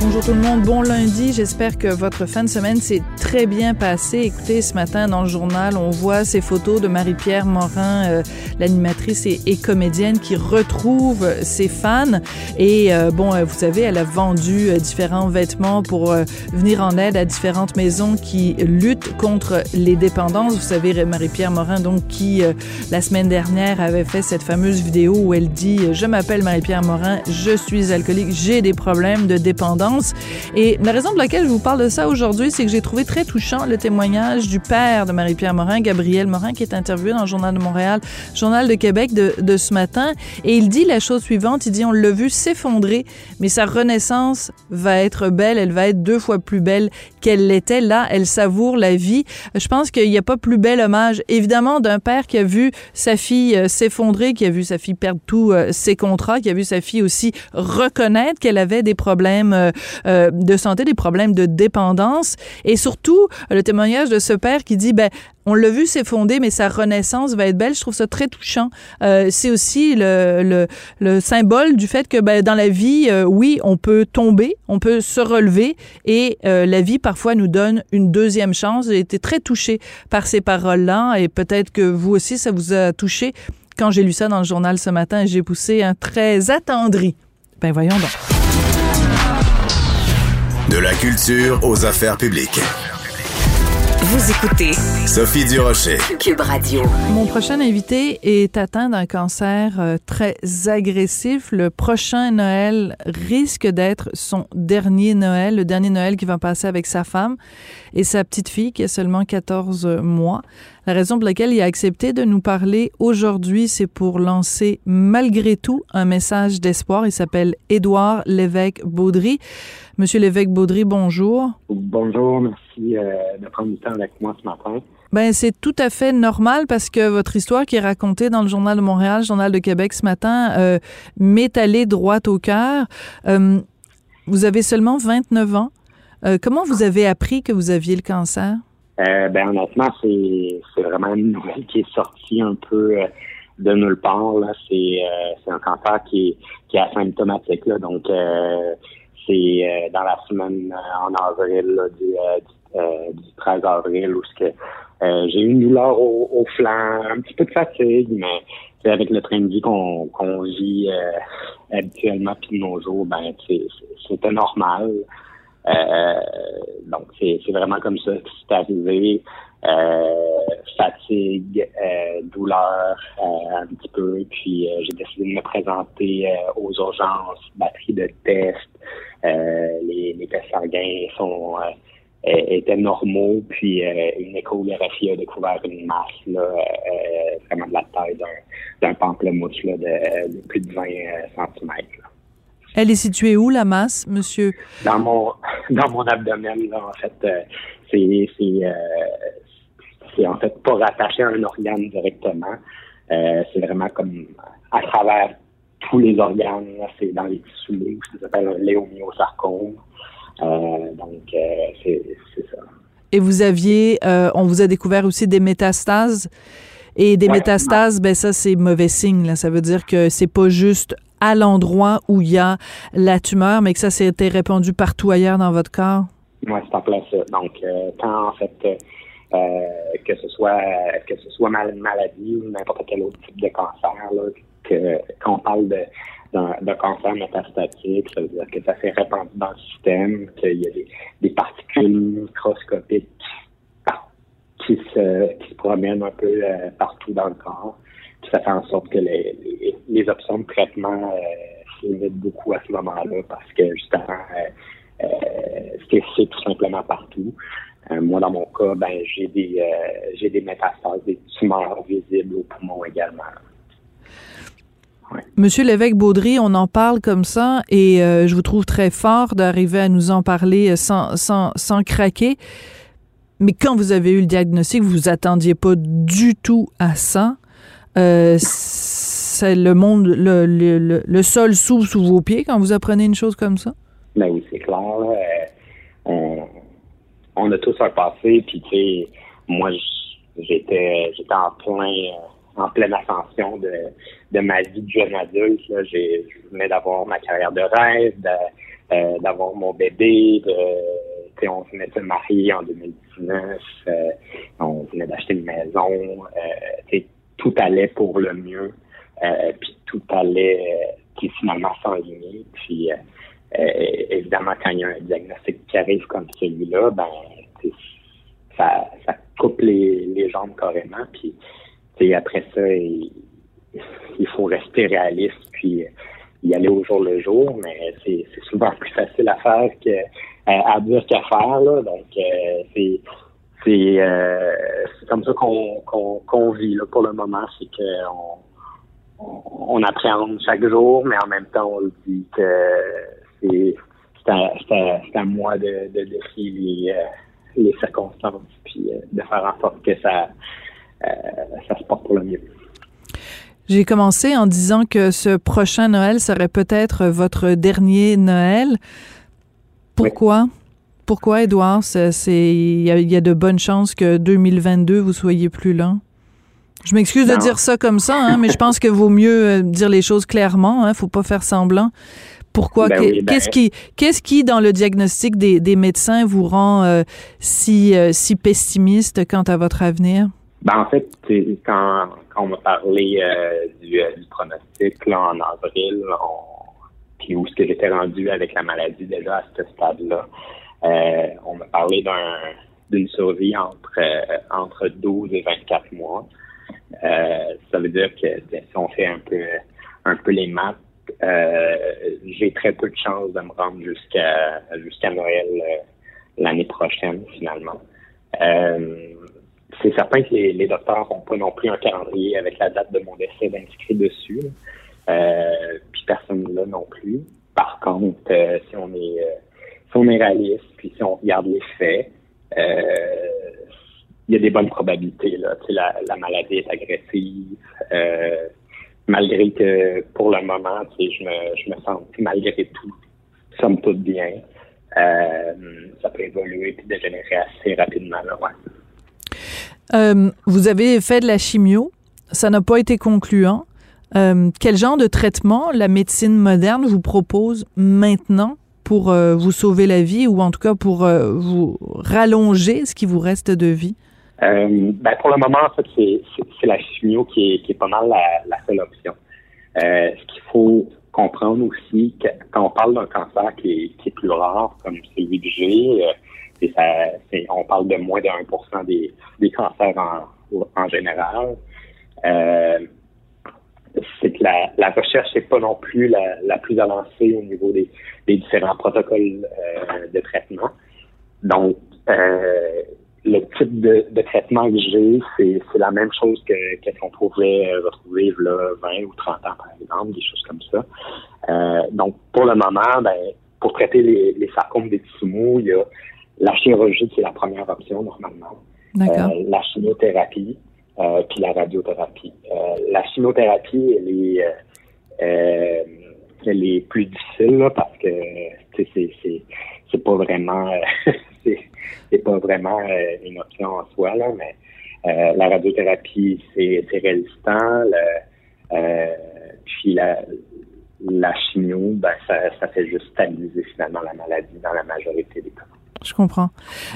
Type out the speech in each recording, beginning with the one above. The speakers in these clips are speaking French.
Bonjour tout le monde, bon lundi. J'espère que votre fin de semaine s'est très bien passée. Écoutez, ce matin dans le journal, on voit ces photos de Marie-Pierre Morin, euh, l'animatrice et, comédienne qui retrouve ses fans. Et euh, bon, euh, vous savez, elle a vendu différents vêtements pour venir en aide à différentes maisons qui luttent contre les dépendances. Vous savez, Marie-Pierre Morin, donc, qui la semaine dernière avait fait cette fameuse vidéo où elle dit « Je m'appelle Marie-Pierre Morin, je suis alcoolique, j'ai des problèmes de dépendance. » Et la raison pour laquelle je vous parle de ça aujourd'hui, c'est que j'ai trouvé très touchant le témoignage du père de Marie-Pierre Morin, Gabriel Morin, qui est interviewé dans le Journal de Montréal, Journal de Québec de, de ce matin. Et il dit la chose suivante, il dit, on l'a vu s'effondrer, mais sa renaissance va être belle, elle va être deux fois plus belle qu'elle l'était. Là, elle savoure la vie. Je pense qu'il n'y a pas plus bel hommage, évidemment, d'un père qui a vu sa fille euh, s'effondrer, qui a vu sa fille perdre tous euh, ses contrats, qui a vu sa fille aussi reconnaître qu'elle avait des problèmes euh, euh, de santé, des problèmes de dépendance. Et surtout, le témoignage de ce père qui dit, ben, on l'a vu s'effondrer, mais sa renaissance va être belle. Je trouve ça très touchant. Euh, c'est aussi le, le, le, symbole du fait que ben, dans la vie, euh, oui, on peut tomber, on peut se relever et euh, la vie parfois nous donne une deuxième chance. J'ai été très touchée par ces paroles-là et peut-être que vous aussi, ça vous a touché. Quand j'ai lu ça dans le journal ce matin, j'ai poussé un très attendri. Ben voyons donc. De la culture aux affaires publiques. Vous écoutez Sophie Durocher. Cube Radio. Mon prochain invité est atteint d'un cancer euh, très agressif. Le prochain Noël risque d'être son dernier Noël, le dernier Noël qu'il va passer avec sa femme et sa petite fille qui a seulement 14 mois. La raison pour laquelle il a accepté de nous parler aujourd'hui, c'est pour lancer malgré tout un message d'espoir. Il s'appelle Édouard Lévesque Baudry. Monsieur Lévesque Baudry, bonjour. Bonjour, merci euh, de prendre du temps avec moi ce matin. Ben c'est tout à fait normal parce que votre histoire qui est racontée dans le Journal de Montréal, le Journal de Québec ce matin, euh, m'est allée droit au cœur. Euh, vous avez seulement 29 ans. Euh, comment vous avez appris que vous aviez le cancer? Ben honnêtement, c'est c'est vraiment une nouvelle qui est sortie un peu de nulle part. Là, c'est c'est un cancer qui est qui est asymptomatique. Là, donc c'est dans la semaine en avril là, du, du, 13 avril où que j'ai eu une douleur au, au, flanc, un petit peu de fatigue, mais avec le train de vie qu'on vit habituellement puis nos jours, ben c'était normal. Euh, donc, c'est vraiment comme ça que c'est arrivé. Euh, fatigue, euh, douleur un petit peu. Puis j'ai décidé de me présenter aux urgences, batterie de tests. Les, les tests sanguins sont étaient normaux, puis une échographie a découvert une masse là, vraiment de la taille d'un pamplemousse là, de, de, plus de 20 cm. Elle est située où, la masse, monsieur? Dans mon, dans mon abdomen, là, en fait. Euh, c'est, c'est, euh, c'est en fait pas rattaché à un organe directement. Euh, c'est vraiment comme à travers tous les organes. C'est dans les tissus, ça s'appelle un léomyosarcome. Euh, donc, c'est, c'est ça. Et vous aviez, on vous a découvert aussi des métastases. Et des Ouais, métastases, ben ça c'est mauvais signe. Là. Ça veut dire que c'est pas juste à l'endroit où il y a la tumeur, mais que ça s'était répandu partout ailleurs dans votre corps. Oui, c'est en plein ça. Donc, euh, quand en fait euh, que ce soit que ce soit mal, maladie ou n'importe quel autre type de cancer, là, quand on parle de cancer métastatique, ça veut dire que ça s'est répandu dans le système, qu'il y a des, particules microscopiques qui se, promènent un peu euh, partout dans le corps. Puis ça fait en sorte que les, options de traitement euh, se limitent beaucoup à ce moment-là parce que justement, euh, euh c'est tout simplement partout. Euh, moi, dans mon cas, ben j'ai des j'ai des métastases, des tumeurs visibles au poumon également. Monsieur l'évêque Baudry, on en parle comme ça et euh, je vous trouve très fort d'arriver à nous en parler sans, sans, sans craquer. Mais quand vous avez eu le diagnostic, vous vous attendiez pas du tout à ça. Euh, c'est le monde, le, le, le sol s'ouvre sous vos pieds quand vous apprenez une chose comme ça? Ben oui, c'est clair. On, on, a tous un passé, puis tu sais, moi, j'étais j'étais en plein en pleine ascension de, de ma vie de jeune adulte. Là. J'ai, je venais d'avoir ma carrière de rêve, euh, d'avoir mon bébé, de, on venait de se marier en 2019, euh, on venait d'acheter une maison, euh, tout allait pour le mieux, euh, puis tout allait qui finalement s'enligner. Puis évidemment, quand il y a un diagnostic qui arrive comme celui-là, ben ça, ça coupe les, les jambes carrément. Puis après ça, il, faut rester réaliste puis y aller au jour le jour, mais c'est souvent plus facile à faire que à dire qu'à faire. Là. Donc euh, c'est c'est euh, comme ça qu'on qu'on vit là, pour le moment, c'est qu'on on, on, appréhende chaque jour, mais en même temps on dit que c'est à, à, moi de, de les, euh, les circonstances puis de faire en sorte que ça euh, ça se porte pour le mieux. J'ai commencé en disant que ce prochain Noël serait peut-être votre dernier Noël. Pourquoi? Pourquoi, Edouard? Il y, y, a de bonnes chances que 2022, vous soyez plus là? Je m'excuse de dire ça comme ça, hein, mais je pense que vaut mieux euh, dire les choses clairement. Hein, faut pas faire semblant. Pourquoi? Ben ben qu'est-ce qui, qu'est-ce qui, dans le diagnostic des, des médecins, vous rend euh, si, si pessimiste quant à votre avenir? Ben, en fait, quand, quand on m'a parlé euh, du, euh, du, pronostic là, en avril, puis où ce que j'étais rendu avec la maladie déjà à ce stade-là, euh, on m'a parlé d'un d'une survie entre entre 12 et 24 mois. ça veut dire que si on fait un peu un peu les maths, j'ai très peu de chances de me rendre jusqu'à jusqu'à Noël l'année prochaine finalement. Euh, c'est certain que les, docteurs n'ont pas non plus un calendrier avec la date de mon décès inscrit dessus. Euh, puis personne là non plus. Par contre, euh, si on est euh, si on est réaliste, puis si on regarde les faits, il y a des bonnes probabilités. Là. La, la maladie est agressive. malgré que pour le moment, je me, je me sens malgré tout, somme toute bien. ça peut évoluer et dégénérer assez rapidement. Là, ouais. Euh, vous avez fait de la chimio, ça n'a pas été concluant. Euh, quel genre de traitement la médecine moderne vous propose maintenant pour euh, vous sauver la vie ou en tout cas pour euh, vous rallonger ce qui vous reste de vie? Ben pour le moment, en fait, c'est la chimio qui est, pas mal la, seule option. ce qu'il faut comprendre aussi, quand on parle d'un cancer qui est, qui est plus rare, comme celui que j'ai, on parle de moins de 1 des, des cancers en, général. Euh, c'est que la, recherche n'est pas non plus la, plus avancée au niveau des, différents protocoles euh, de traitement. Donc, euh, le type de, traitement que j'ai, c'est, la même chose que, qu'on pouvait retrouver là, 20 ou 30 ans, par exemple, des choses comme ça. Donc, pour le moment, ben, pour traiter les, les sarcomes des Tsumu, il y a la chirurgie, c'est la première option normalement. Euh, la chimiothérapie, euh, puis la radiothérapie. Euh, la chimiothérapie, elle est, euh, elle est plus difficile là, parce que c'est c'est c'est pas vraiment c'est pas vraiment une option en soi là, mais la radiothérapie c'est résistant. puis la la chimio, ben, ça, ça fait juste stabiliser finalement la maladie dans la majorité des cas. Je comprends.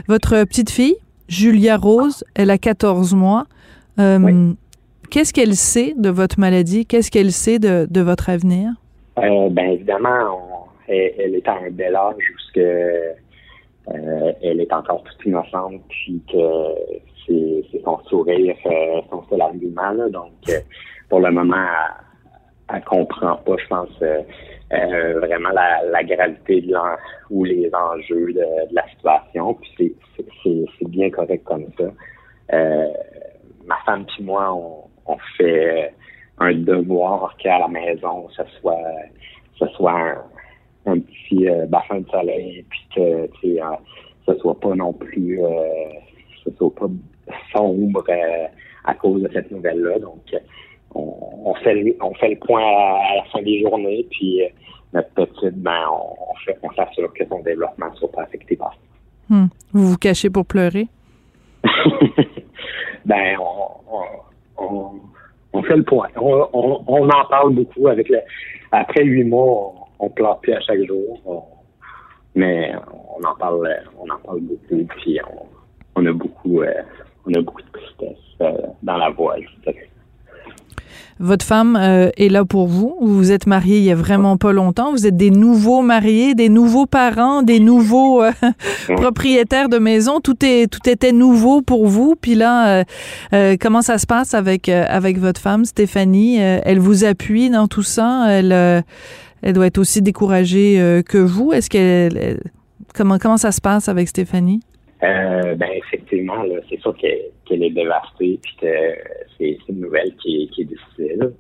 Votre petite fille, Julia Rose, elle a 14 mois. Euh, Qu'est-ce qu'elle sait de votre maladie? Qu'est-ce qu'elle sait de, de, votre avenir? Euh, ben évidemment, on, elle, elle, est à un bel âge où euh, elle est encore toute innocente, puis que c'est son sourire, son seul argument. Là, donc, pour le moment, elle, elle comprend pas, je pense, euh, euh, vraiment la, la gravité de ou les enjeux de, de la situation. Puis c'est bien correct comme ça. Euh, ma femme puis moi, on, on fait un devoir qu'à la maison, ce soit, ce soit un, petit euh, bassin de soleil, puis que tu sais, euh, ce soit pas non plus, euh, ce soit pas sombre euh, à cause de cette nouvelle-là. Donc, on, on, fait le, on fait le point à, à la fin des journées, puis euh, notre petite, ben, on, on fait, on s'assure que son développement ne soit pas affecté par ça. Hmm. Vous vous cachez pour pleurer? ben, on, on, on, fait le point. On, on, en parle beaucoup avec le. Après huit mois, on, pleure plus à chaque jour. mais on en parle, on en parle beaucoup, puis on, a beaucoup, euh, on a beaucoup de tristesse euh, dans la voix, je. Votre femme euh, est là pour vous. Vous vous êtes mariés il y a vraiment pas longtemps. Vous êtes des nouveaux mariés, des nouveaux parents, des nouveaux euh, propriétaires de maison. Tout est tout était nouveau pour vous. Puis là, euh, comment ça se passe avec avec votre femme Stéphanie? Elle vous appuie dans tout ça? Elle elle doit être aussi découragée que vous? Est-ce qu'elle comment comment ça se passe avec Stéphanie? Euh, ben effectivement, c'est sûr qu'elle qu est dévastée puis que c'est une nouvelle qui est, difficile.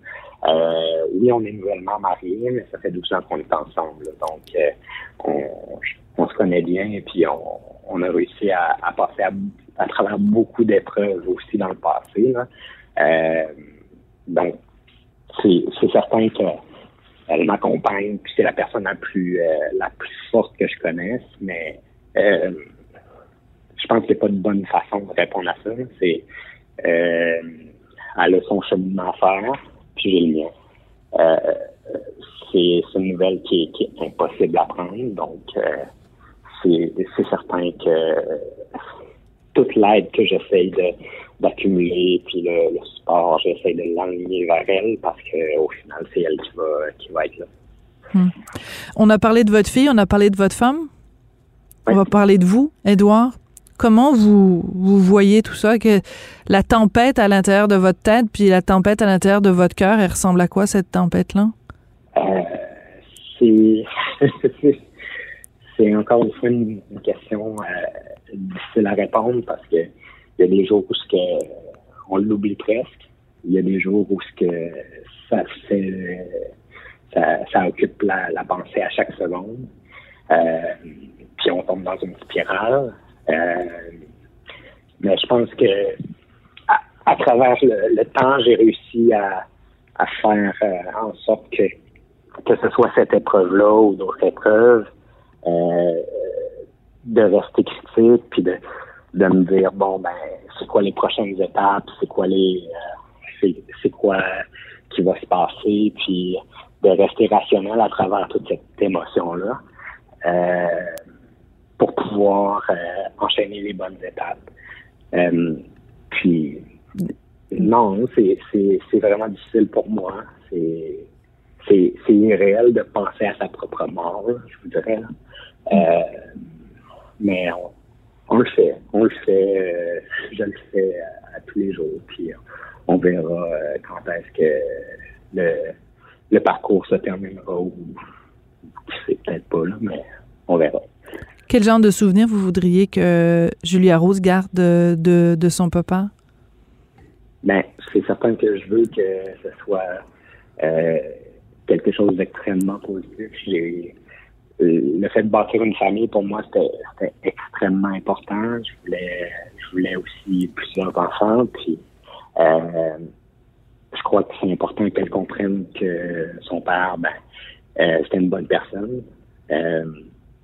Euh, oui, on est nouvellement mariés, mais ça fait 12 ans qu'on est ensemble. Donc, euh, on, se connaît bien et puis on, a réussi à, à passer à, à, travers beaucoup d'épreuves aussi dans le passé. Là. Euh, donc, c'est certain que elle m'accompagne, puis c'est la personne la plus euh, la plus forte que je connaisse, mais euh, je pense qu'il n'y a pas de bonne façon de répondre à ça. C'est euh, elle a son cheminement à faire, puis j'ai le mien. Euh, c'est une nouvelle qui est, qui est, impossible à prendre, donc euh, c'est certain que toute l'aide que j'essaye de d'accumuler, puis le, le support, j'essaie de l'enligner vers elle parce que au final, c'est elle qui va, qui va être là. Hmm. On a parlé de votre fille, on a parlé de votre femme. Oui. On va parler de vous, Edouard. Comment vous, vous voyez tout ça, que la tempête à l'intérieur de votre tête, puis la tempête à l'intérieur de votre cœur, elle ressemble à quoi cette tempête-là? Euh, c'est encore une fois une, question euh, difficile à répondre parce que il y a des jours où que on l'oublie presque. Il y a des jours où que ça ça, ça occupe la, la, pensée à chaque seconde. Euh, puis on tombe dans une spirale. Euh, mais je pense que à, à travers le, temps, j'ai réussi à, à faire euh, en sorte que que ce soit cette épreuve-là ou d'autres épreuves, euh, de rester critique puis de de me dire bon ben c'est quoi les prochaines étapes, c'est quoi les euh, c'est quoi qui va se passer, puis de rester rationnel à travers toute cette émotion là euh, pour pouvoir euh, enchaîner les bonnes étapes. Euh, puis non, c'est vraiment difficile pour moi. C'est c'est irréel de penser à sa propre mort, je vous dirais. Euh, mais on, on le fait, on le fait, euh, je le fais à, à, tous les jours, puis on verra euh, quand est-ce que le, le parcours se terminera ou c'est peut-être pas là, mais on verra. Quel genre de souvenir vous voudriez que Julia Rose garde de, son papa? Ben, c'est certain que je veux que ce soit euh, quelque chose d'extrêmement positif. Le fait de bâtir une famille, pour moi, c'était extrêmement important. Je voulais, je voulais aussi plusieurs enfants. Puis, euh, je crois que c'est important qu'elle comprenne que son père, ben, euh, c'était une bonne personne,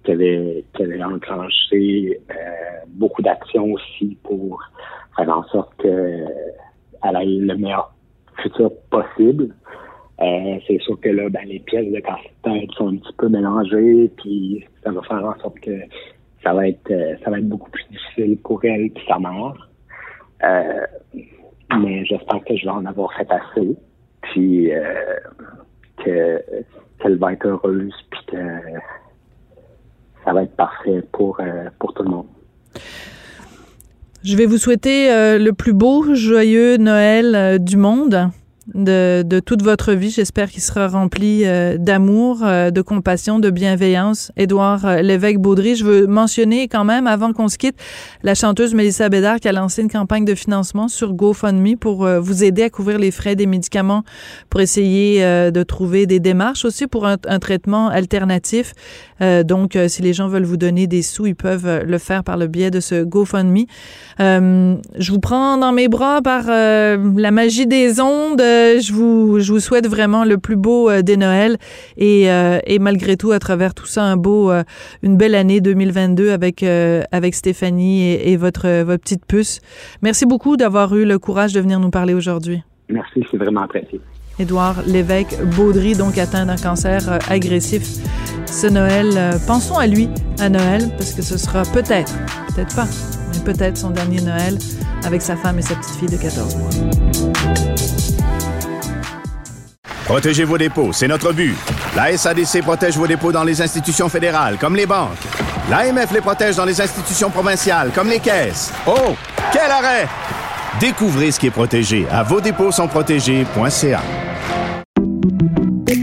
qui avait, enclenché euh, beaucoup d'actions aussi pour faire en sorte qu'elle ait le meilleur futur possible. Euh, c'est sûr que là, ben, les pièces de casse-tête sont un petit peu mélangées, puis ça va faire en sorte que ça va être ça va être beaucoup plus difficile pour elle et sa mère. mais j'espère que je vais en avoir fait assez. Puis que qu'elle va être heureuse puis que ça va être parfait pour, pour tout le monde. Je vais vous souhaiter le plus beau, joyeux Noël du monde de, de toute votre vie. J'espère qu'il sera rempli euh, d'amour, euh, de compassion, de bienveillance. Édouard euh, Lévesque-Baudry, je veux mentionner quand même, avant qu'on se quitte, la chanteuse Mélissa Bédard qui a lancé une campagne de financement sur GoFundMe pour vous aider à couvrir les frais des médicaments, pour essayer de trouver des démarches aussi pour un, un traitement alternatif. donc, si les gens veulent vous donner des sous, ils peuvent le faire par le biais de ce GoFundMe. je vous prends dans mes bras par la magie des ondes euh, je, vous, je vous souhaite vraiment le plus beau euh, des Noëls et, euh, et malgré tout, à travers tout ça, un beau, une belle année 2022 avec, avec Stéphanie et, et, votre, votre petite puce. Merci beaucoup d'avoir eu le courage de venir nous parler aujourd'hui. Merci, c'est vraiment apprécié. Édouard Lévesque Baudry, donc atteint d'un cancer agressif. Ce Noël, pensons à lui à Noël, parce que ce sera peut-être, peut-être pas, mais peut-être son dernier Noël avec sa femme et sa petite fille de 14 mois. Protégez vos dépôts, c'est notre but. La SADC protège vos dépôts dans les institutions fédérales, comme les banques. L'AMF les protège dans les institutions provinciales, comme les caisses. Oh, quel arrêt! Découvrez ce qui est protégé à vos dépôts sont protégés.ca.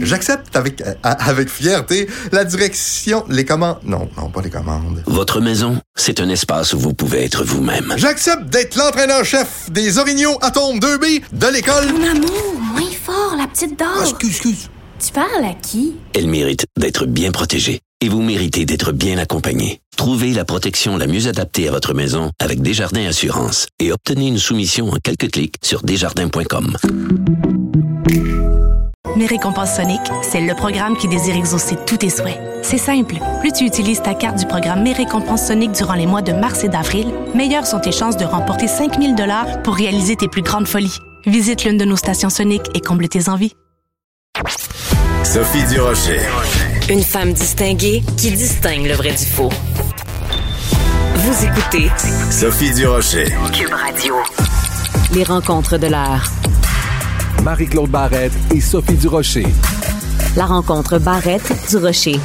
J'accepte avec, euh, avec fierté la direction, les commandes. Non, non, pas les commandes. Votre maison, c'est un espace où vous pouvez être vous-même. J'accepte d'être l'entraîneur-chef des Orignaux Atomes 2B de l'école. Mon amour, petite dame. Ah, excuse, excuse. Tu parles à qui? Elle mérite d'être bien protégée. Et vous méritez d'être bien accompagnée. Trouvez la protection la mieux adaptée à votre maison avec Desjardins Assurance et obtenez une soumission en quelques clics sur desjardins.com. Mes récompenses Sonic, c'est le programme qui désire exaucer tous tes souhaits. C'est simple. Plus tu utilises ta carte du programme Mes récompenses Sonic durant les mois de mars et d'avril, meilleures sont tes chances de remporter 5000 dollars pour réaliser tes plus grandes folies. Visite l'une de nos stations Sonic et comble tes envies. Sophie Durocher. Une femme distinguée qui distingue le vrai du faux. Vous écoutez Sophie Durocher. Cube Radio. Les rencontres de l'art. Marie-Claude Barrette et Sophie Durocher. La rencontre Barrette-Durocher.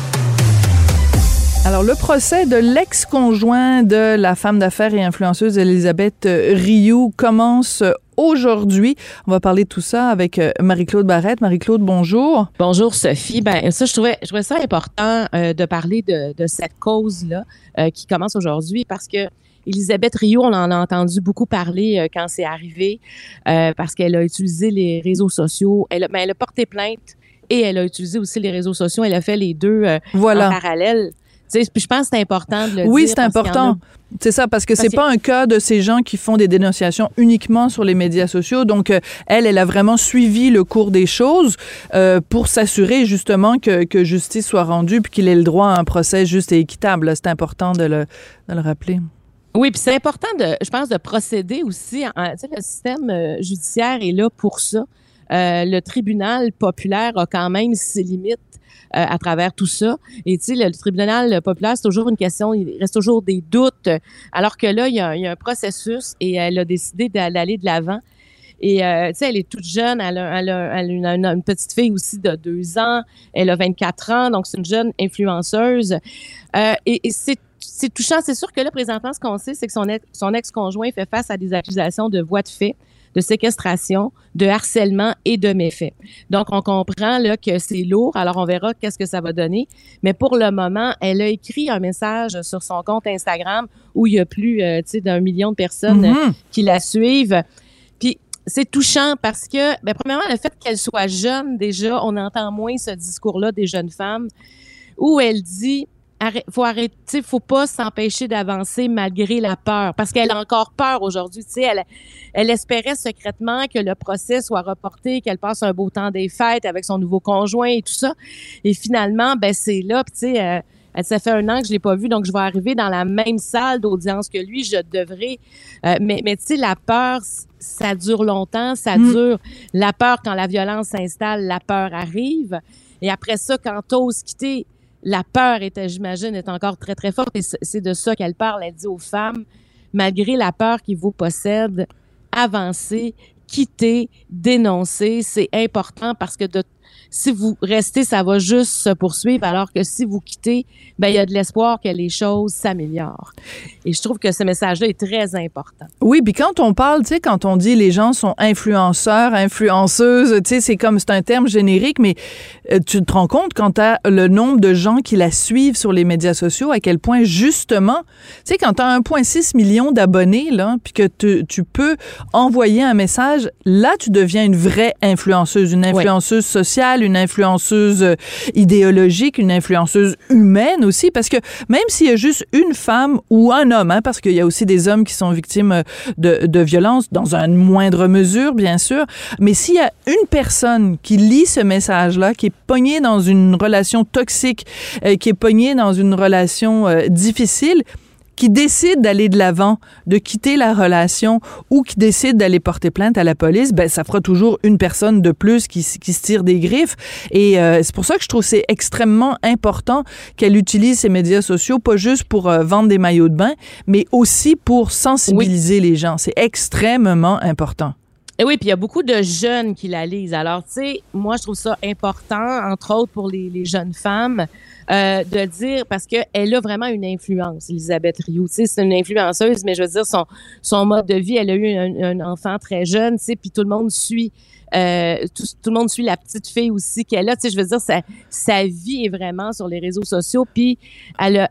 Alors, le procès de l'ex-conjoint de la femme d'affaires et influenceuse Elisabeth Rioux commence aujourd'hui. On va parler de tout ça avec euh, Marie-Claude Barrette. Marie-Claude, bonjour. Bonjour, Sophie. Ben, ça, je trouvais, je trouvais ça important euh, de parler de, de cette cause-là euh, qui commence aujourd'hui parce que Elisabeth Rio, on en a entendu beaucoup parler euh, quand c'est arrivé parce qu'elle a utilisé les réseaux sociaux. Elle, ben, elle a porté plainte et elle a utilisé aussi les réseaux sociaux. Elle a fait les deux euh, voilà. en parallèle. Puis je pense que c'est important de le oui, dire. Oui, c'est important. C'est ça, parce que c'est pas un cas de ces gens qui font des dénonciations uniquement sur les médias sociaux. Donc, euh, elle, elle a vraiment suivi le cours des choses euh, pour s'assurer justement que, que, justice soit rendue puis qu'il ait le droit à un procès juste et équitable. C'est important de le, de le rappeler. Oui, puis c'est important de, je pense, de procéder aussi. En, le système euh, judiciaire est là pour ça. Euh, le tribunal populaire a quand même ses limites à travers tout ça. Et tu sais, le, tribunal populaire, c'est toujours une question, il reste toujours des doutes. Alors que là, il y a, un processus et elle a décidé d'aller de l'avant. Et euh, tu sais, elle est toute jeune, elle a, une, petite fille aussi de deux ans, elle a 24 ans, donc c'est une jeune influenceuse. Euh, et, c'est touchant. C'est sûr que là, présentement, ce qu'on sait, c'est que son, ex, son ex-conjoint fait face à des accusations de voie de fait, de séquestration, de harcèlement et de méfaits. Donc, on comprend là que c'est lourd. Alors, on verra qu'est-ce que ça va donner. Mais pour le moment, elle a écrit un message sur son compte Instagram où il y a plus, euh, tu sais, d'un million de personnes mm -hmm. qui la suivent. Puis, c'est touchant parce que, ben, premièrement, le fait qu'elle soit jeune, déjà, on entend moins ce discours-là des jeunes femmes où elle dit faut arrêter, faut pas s'empêcher d'avancer malgré la peur, parce qu'elle a encore peur aujourd'hui. Tu sais, elle, elle espérait secrètement que le procès soit reporté, qu'elle passe un beau temps des fêtes avec son nouveau conjoint et tout ça. Et finalement, ben c'est là, tu sais. Euh, elle, ça fait un an que je l'ai pas vu, donc je vais arriver dans la même salle d'audience que lui. Je devrais. Euh, mais mais tu sais, la peur, ça dure longtemps, ça mm. dure. La peur, quand la violence s'installe, la peur arrive. Et après ça, quand t'oses quitter, la peur était, j'imagine, est encore très, très forte. Et c'est de ça qu'elle parle. Elle dit aux femmes, malgré la peur qui vous possède, avancez, quittez, dénoncez. C'est important parce que de si vous restez, ça va juste se poursuivre, alors que si vous quittez, ben il y a de l'espoir que les choses s'améliorent. Et je trouve que ce message-là est très important. Oui, puis quand on parle, tu sais, quand on dit les gens sont influenceurs, influenceuses, tu sais, c'est comme c'est un terme générique, mais euh, tu te rends compte quand tu as le nombre de gens qui la suivent sur les médias sociaux, à quel point justement, tu sais, quand tu as 1,6 million d'abonnés là, puis que tu, tu peux envoyer un message, là tu deviens une vraie influenceuse, une influenceuse sociale une influenceuse euh, idéologique, une influenceuse humaine aussi, parce que même s'il y a juste une femme ou un homme, hein, parce qu'il y a aussi des hommes qui sont victimes euh, de, violences, dans une moindre mesure, bien sûr, mais s'il y a une personne qui lit ce message-là, qui est pognée dans une relation toxique, euh, qui est pognée dans une relation difficile, qui décide d'aller de l'avant, de quitter la relation ou qui décide d'aller porter plainte à la police, ben ça fera toujours une personne de plus qui, qui se tire des griffes. Et euh, c'est pour ça que je trouve c'est extrêmement important qu'elle utilise ces médias sociaux, pas juste pour euh, vendre des maillots de bain, mais aussi pour sensibiliser les gens. C'est extrêmement important. Et oui, puis il y a beaucoup de jeunes qui la lisent. Alors, tu sais, moi, je trouve ça important, entre autres pour les, les jeunes femmes, euh, de dire parce qu'elle a vraiment une influence, Elisabeth Rioux. C'est une influenceuse, mais je veux dire, son, son mode de vie, elle a eu un, enfant très jeune, puis tout le monde suit. Euh, tout, tout, le monde suit la petite fille aussi qu'elle a. Tu sais, je veux dire, sa, sa vie est vraiment sur les réseaux sociaux. Puis, elle a,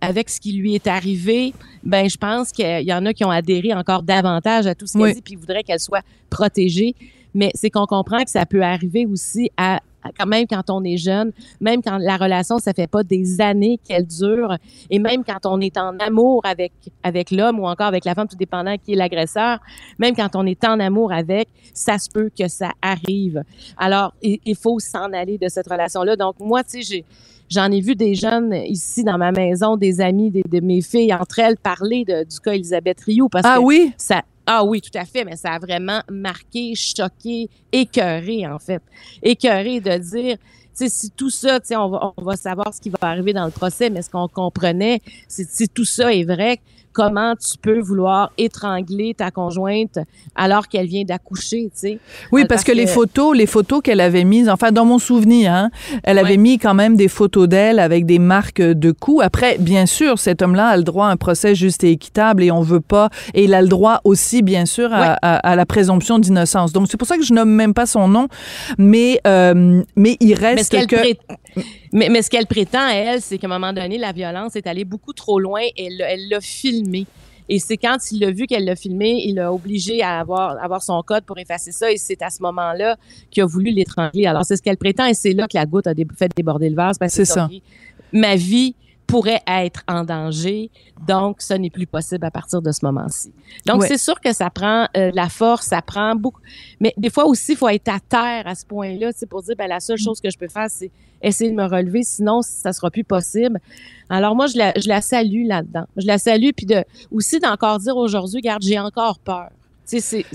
avec ce qui lui est arrivé, ben je pense qu'il y en a qui ont adhéré encore davantage à tout ce qu'elle dit, puis voudraient qu'elle soit protégée. Mais c'est qu'on comprend que ça peut arriver aussi à quand même quand on est jeune, même quand la relation, ça fait pas des années qu'elle dure, et même quand on est en amour avec, avec l'homme ou encore avec la femme, tout dépendant qui est l'agresseur, même quand on est en amour avec, ça se peut que ça arrive. Alors, il, faut s'en aller de cette relation-là. Donc, moi, tu sais, j'ai, J'en ai vu des jeunes ici dans ma maison, des amis de, mes filles, entre elles, parler de, du cas Elisabeth Rio parce ah, que oui? ça, ah oui, tout à fait, mais ça a vraiment marqué, choqué, écœuré, en fait. Écœuré de dire, tu sais, si tout ça, on va, on va savoir ce qui va arriver dans le procès, mais ce qu'on comprenait, c'est si tout ça est vrai, comment tu peux vouloir étrangler ta conjointe alors qu'elle vient d'accoucher, tu sais. Oui, parce, que, les photos, les photos qu'elle avait mises, enfin dans mon souvenir, hein, elle avait mis quand même des photos d'elle avec des marques de coups. Après, bien sûr, cet homme-là a le droit à un procès juste et équitable et on veut pas, et il a le droit aussi, bien sûr, à, la présomption d'innocence. Donc c'est pour ça que je nomme même pas son nom, mais euh, mais il reste mais que. Mais, mais, ce qu'elle prétend, elle, c'est qu'à un moment donné, la violence est allée beaucoup trop loin et elle l'a filmé. Et c'est quand il a vu qu'elle l'a filmé, il a obligé à avoir, avoir son code pour effacer ça. Et c'est à ce moment-là qu'il a voulu l'étrangler. Alors, c'est ce qu'elle prétend et c'est là que la goutte a fait déborder le vase. C'est ça. Ma vie pourrait être en danger. Donc, ce n'est plus possible à partir de ce moment-ci. Donc, c'est sûr que ça prend euh, la force, ça prend beaucoup. Mais des fois aussi, il faut être à terre à ce point-là, c'est pour dire, ben, la seule mm. chose que je peux faire, c'est essayer de me relever, sinon, ça sera plus possible. Alors, moi, je la, je la salue là-dedans. Je la salue, puis de, aussi d'encore dire aujourd'hui, regarde, j'ai encore peur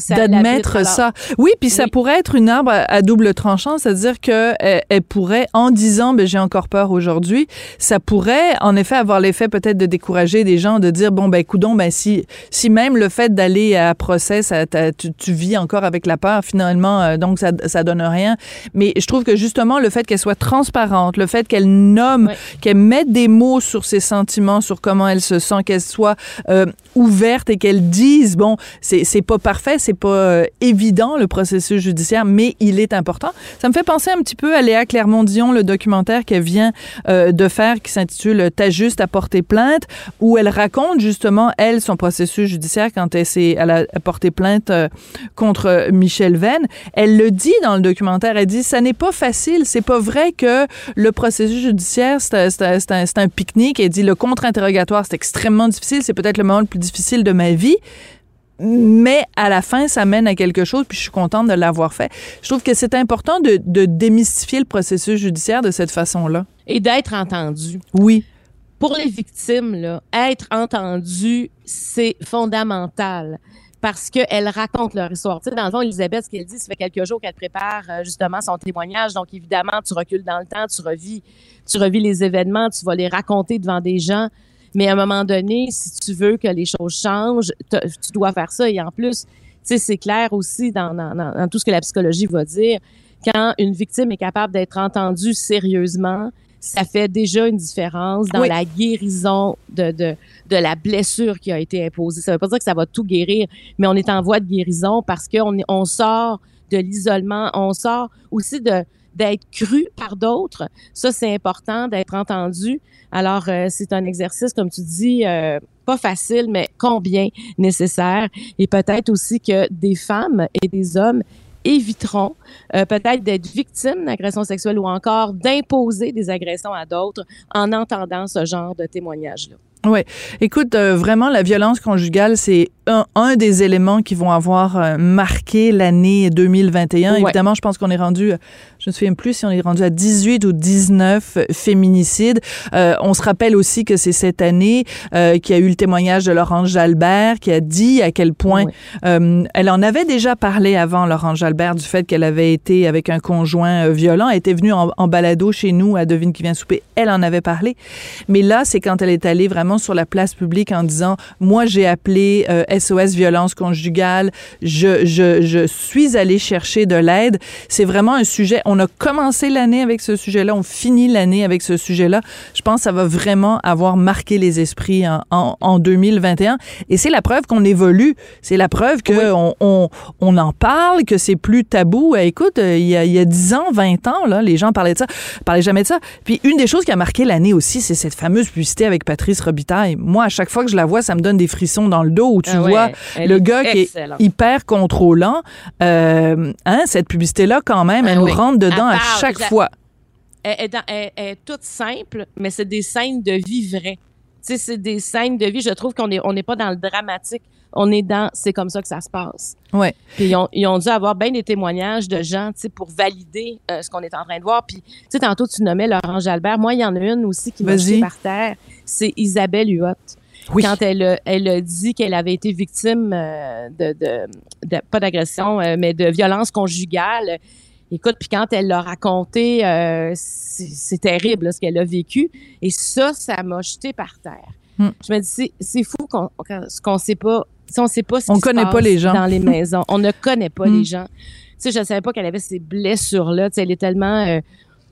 d'admettre ça. Oui, puis ça pourrait être une arbre à, double tranchant, c'est-à-dire que euh, elle, pourrait, en disant, ben j'ai encore peur aujourd'hui, ça pourrait en effet avoir l'effet peut-être de décourager des gens, de dire bon ben coudon, ben si si même le fait d'aller à procès, ça, tu, tu, vis encore avec la peur finalement, euh, donc ça ça donne rien. Mais je trouve que justement le fait qu'elle soit transparente, le fait qu'elle nomme, qu'elle mette des mots sur ses sentiments, sur comment elle se sent, qu'elle soit euh, ouverte et qu'elle dise bon c'est c'est pas parfait, c'est pas euh, évident le processus judiciaire, mais il est important. Ça me fait penser un petit peu à Léa Clermont-Dion, le documentaire qu'elle vient euh, de faire qui s'intitule T'as juste à porter plainte, où elle raconte justement, elle, son processus judiciaire quand elle elle a porté plainte euh, contre Michel Venn. Elle le dit dans le documentaire, elle dit, ça n'est pas facile, c'est pas vrai que le processus judiciaire, c'est un, un pique-nique. Elle dit, le contre-interrogatoire, c'est extrêmement difficile, c'est peut-être le moment le plus difficile de ma vie mais à la fin, ça mène à quelque chose, puis je suis contente de l'avoir fait. Je trouve que c'est important de, démystifier le processus judiciaire de cette façon-là. Et d'être entendu. Oui. Pour les victimes, là, être entendu, c'est fondamental. parce qu'elles racontent leur histoire. Tu sais, dans le fond, Elisabeth, ce qu'elle dit, ça fait quelques jours qu'elle prépare euh, justement son témoignage. Donc, évidemment, tu recules dans le temps, tu revis, tu revis les événements, tu vas les raconter devant des gens. Mais à un moment donné, si tu veux que les choses changent, tu dois faire ça. Et en plus, tu sais, c'est clair aussi dans, dans, dans, tout ce que la psychologie va dire. Quand une victime est capable d'être entendue sérieusement, ça fait déjà une différence dans la guérison de, de, de la blessure qui a été imposée. Ça veut pas dire que ça va tout guérir, mais on est en voie de guérison parce qu'on on sort de l'isolement, on sort aussi de d'être cru par d'autres. Ça, c'est important d'être entendu. Alors, euh, c'est un exercice, comme tu dis, euh, pas facile, mais combien nécessaire. Et peut-être aussi que des femmes et des hommes éviteront euh, peut-être d'être victimes d'agressions sexuelles ou encore d'imposer des agressions à d'autres en entendant ce genre de témoignages-là. Oui. Écoute, euh, vraiment, la violence conjugale, c'est un, un, des éléments qui vont avoir euh, marqué l'année 2021. Évidemment, je pense qu'on est rendu, je ne me souviens plus si on est rendu à 18 ou 19 féminicides. Euh, on se rappelle aussi que c'est cette année euh, qu'il y a eu le témoignage de Laurence Jalbert qui a dit à quel point elle en avait déjà parlé avant, Laurence Jalbert, du fait qu'elle avait été avec un conjoint violent. Elle était venue en, en balado chez nous à Devine qui vient souper. Elle en avait parlé. Mais là, c'est quand elle est allée vraiment sur la place publique en disant, moi, j'ai appelé SOS violence conjugale. Je, je, je suis allée chercher de l'aide. C'est vraiment un sujet. On a commencé l'année avec ce sujet-là. On finit l'année avec ce sujet-là. Je pense que ça va vraiment avoir marqué les esprits en, en, en 2021. Et c'est la preuve qu'on évolue. C'est la preuve qu'on on, on, en parle, que c'est plus tabou. Eh, écoute, euh, il y, a, il y a 10 ans, 20 ans, là, les gens parlaient de ça, parlaient jamais de ça. Puis une des choses qui a marqué l'année aussi, c'est cette fameuse publicité avec Patrice Robitaille. Moi, à chaque fois que je la vois, ça me donne des frissons dans le dos où tu ah vois le gars qui est hyper contrôlant. Euh, hein, cette publicité-là, quand même, elle ah nous rentre dedans à chaque fois. Elle, est toute simple, mais c'est des scènes de vie vraies. Tu sais, c'est des scènes de vie. Je trouve qu'on n'est on n'est pas dans le dramatique. On est dans c'est comme ça que ça se passe. Ouais. Puis ils ont, ils ont dû avoir bien des témoignages de gens, tu sais, pour valider euh, ce qu'on est en train de voir. Puis, tu sais, tantôt tu nommais Laurent Jalbert. Moi, il y en a une aussi qui m'a jeté par terre. C'est Isabelle Huot. Quand elle, elle a dit qu'elle avait été victime euh, de, de, pas d'agression, euh, mais de violence conjugale. Écoute, puis quand elle l'a raconté, euh, c'est terrible ce qu'elle a vécu. Et ça, ça m'a jeté par terre. Hmm. Je me dis, c'est fou qu'on qu'on sait pas, si on sait pas ce on qui connaît se passe pas les gens. dans les maisons. On ne connaît pas Hmm. les gens. Tu sais, je savais pas qu'elle avait ces blessures-là. Tu sais, elle est tellement euh,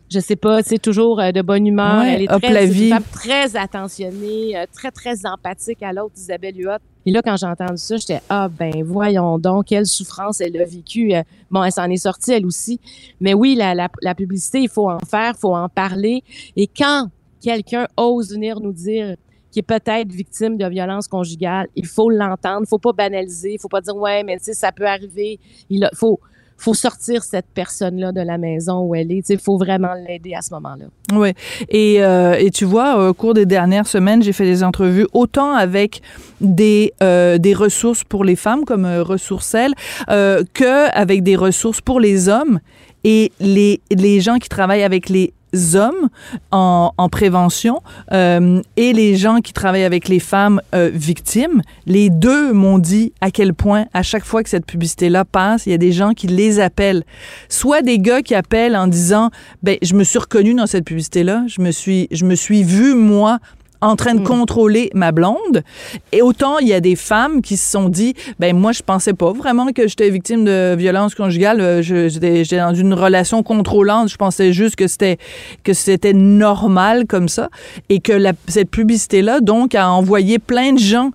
je sais pas, c'est toujours euh, de bonne humeur. Ouais, elle est très, la vie. femme très attentionnée, euh, très, très empathique à l'autre, Isabelle Huot. Et là, quand j'ai entendu ça, j'étais, ah, ben, voyons donc, quelle souffrance elle a vécue. Euh, Bon, elle s'en est sortie, elle aussi. Mais oui, la, la, la publicité, il faut en faire, il faut en parler. Et quand quelqu'un ose venir nous dire qui est peut-être victime de violence conjugale, il faut l'entendre, il faut pas banaliser, il faut pas dire, ouais, mais tu sais, ça peut arriver. Il a- faut, faut sortir cette personne-là de la maison où elle est. Il faut vraiment l'aider à ce moment-là. Oui. Et, euh, et tu vois, au cours des dernières semaines, j'ai fait des entrevues autant avec des, euh, des ressources pour les femmes comme euh, Ressourcelles euh, que avec des ressources pour les hommes et les, les gens qui travaillent avec les hommes en, en prévention euh, et les gens qui travaillent avec les femmes euh, victimes, les deux m'ont dit à quel point à chaque fois que cette publicité-là passe, il y a des gens qui les appellent. Soit des gars qui appellent en disant, ben je me suis reconnu dans cette publicité-là, je me suis, je me suis vu moi en train de contrôler ma blonde. Et autant il y a des femmes qui se sont dit, ben moi je pensais pas vraiment que j'étais victime de violence conjugale. Euh, j'étais dans une relation contrôlante. Je pensais juste que c'était que c'était normal comme ça et que la, cette publicité là donc a envoyé plein de gens.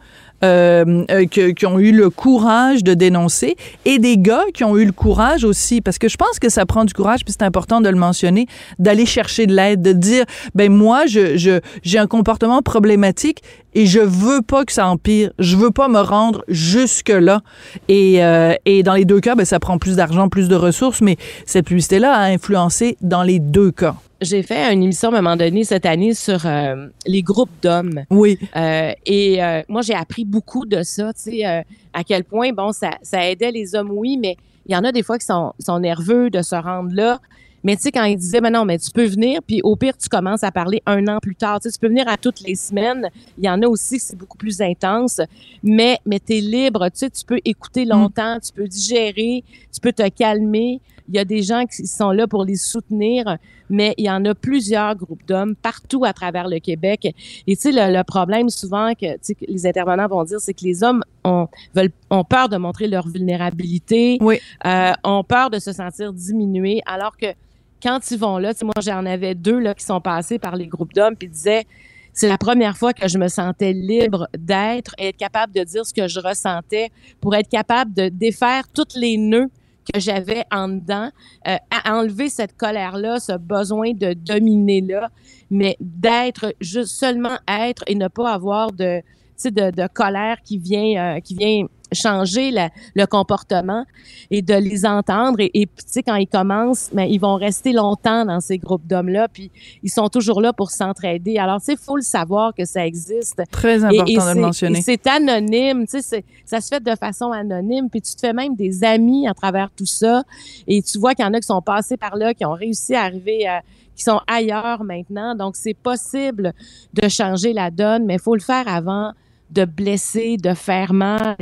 Euh, euh, qui ont eu le courage de dénoncer et des gars qui ont eu le courage aussi parce que je pense que ça prend du courage puis c'est important de le mentionner d'aller chercher de l'aide de dire ben moi je- j'ai un comportement problématique et je veux pas que ça empire je veux pas me rendre jusque là et euh, et dans les deux cas ben ça prend plus d'argent plus de ressources mais cette publicité là a influencé dans les deux cas J'ai fait une émission à un moment donné cette année sur euh, les groupes d'hommes. Oui. Euh, et euh, moi, j'ai appris beaucoup de ça, tu sais, à quel point, bon, ça, ça aidait les hommes, oui, mais il y en a des fois qui sont, sont nerveux de se rendre là. Mais tu sais, quand il disait, ben non, mais tu peux venir, puis au pire, tu commences à parler un an plus tard. Tu, sais, tu peux venir à toutes les semaines. Il y en a aussi c'est beaucoup plus intense, mais, mais tu es libre. Tu sais, tu peux écouter longtemps, tu peux digérer, tu peux te calmer. Il y a des gens qui sont là pour les soutenir, mais il y en a plusieurs groupes d'hommes partout à travers le Québec. Et tu sais, le, problème souvent que, que les intervenants vont dire, c'est que les hommes ont, veulent, ont peur de montrer leur vulnérabilité, oui. euh, ont peur de se sentir diminués, alors que quand ils vont là, moi j'en avais deux là qui sont passés par les groupes d'hommes puis disaient c'est la première fois que je me sentais libre d'être et être capable de dire ce que je ressentais pour être capable de défaire toutes les nœuds que j'avais en dedans, euh, à enlever cette colère-là, ce besoin de dominer-là, mais d'être juste seulement être et ne pas avoir de, de, de colère qui vient, euh, qui vient changer le comportement et de les entendre. Et, et tu sais, quand ils commencent, mais ben, ils vont rester longtemps dans ces groupes d'hommes-là, puis ils sont toujours là pour s'entraider. Alors, tu sais, il faut le savoir que ça existe. Très important de le mentionner. C'est anonyme, tu sais, ça se fait de façon anonyme, puis tu te fais même des amis à travers tout ça. Et tu vois qu'il y en a qui sont passés par là, qui ont réussi à arriver à qui sont ailleurs maintenant. Donc, c'est possible de changer la donne, mais il faut le faire avant de blesser, de faire mal.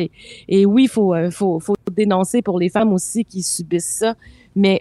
Et, oui, faut, euh, faut, faut dénoncer pour les femmes aussi qui subissent ça. Mais,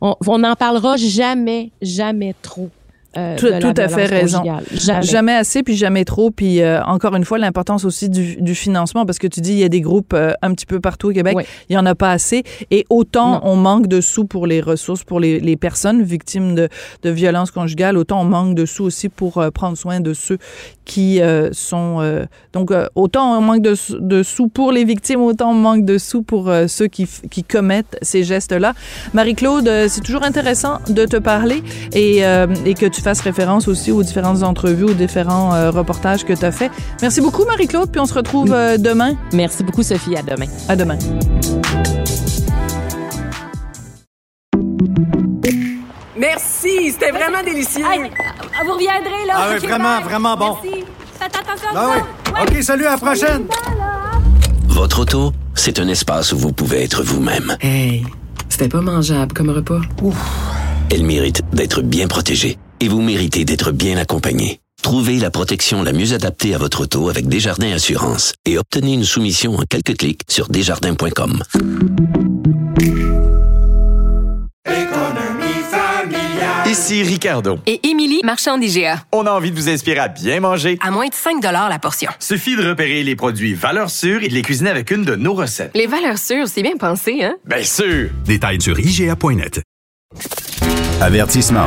on n'en parlera jamais, jamais trop. Euh, tout, tout à fait raison. Jamais. assez, puis jamais trop. Puis euh, encore une fois, l'importance aussi du, du, financement, parce que tu dis, il y a des groupes euh, un petit peu partout au Québec, il y en a pas assez. Et autant on manque de sous pour les ressources, pour les, les personnes victimes de, de violences conjugales, autant on manque de sous aussi pour prendre soin de ceux qui sont... donc, autant on manque de, de, sous pour les victimes, autant on manque de sous pour ceux qui, qui commettent ces gestes-là. Marie-Claude, c'est toujours intéressant de te parler et, et que tu fasse référence aussi aux différentes entrevues, aux différents euh, reportages que tu as fait. Merci beaucoup, Marie-Claude, puis on se retrouve euh, demain. Merci beaucoup, Sophie. À demain. À demain. Merci, c'était vraiment délicieux. vous reviendrez, là. Ah oui, vraiment, vraiment bon. Merci. Faites attention ah oui. OK, salut, à la prochaine. Votre auto, c'est un espace où vous pouvez être vous-même. Hey, c'était pas mangeable comme repas. Ouf. Elle mérite d'être bien protégée et vous méritez d'être bien accompagné. Trouvez la protection la mieux adaptée à votre auto avec Desjardins Assurance et obtenez une soumission en quelques clics sur desjardins.com. Ici Ricardo. Et Émilie, marchand d'IGA. On a envie de vous inspirer à bien manger. À moins de 5 la portion. Suffit de repérer les produits valeurs sûres et de les cuisiner avec une de nos recettes. Les valeurs sûres, c'est bien pensé, hein? Bien sûr! Détails sur IGA.net. Avertissement.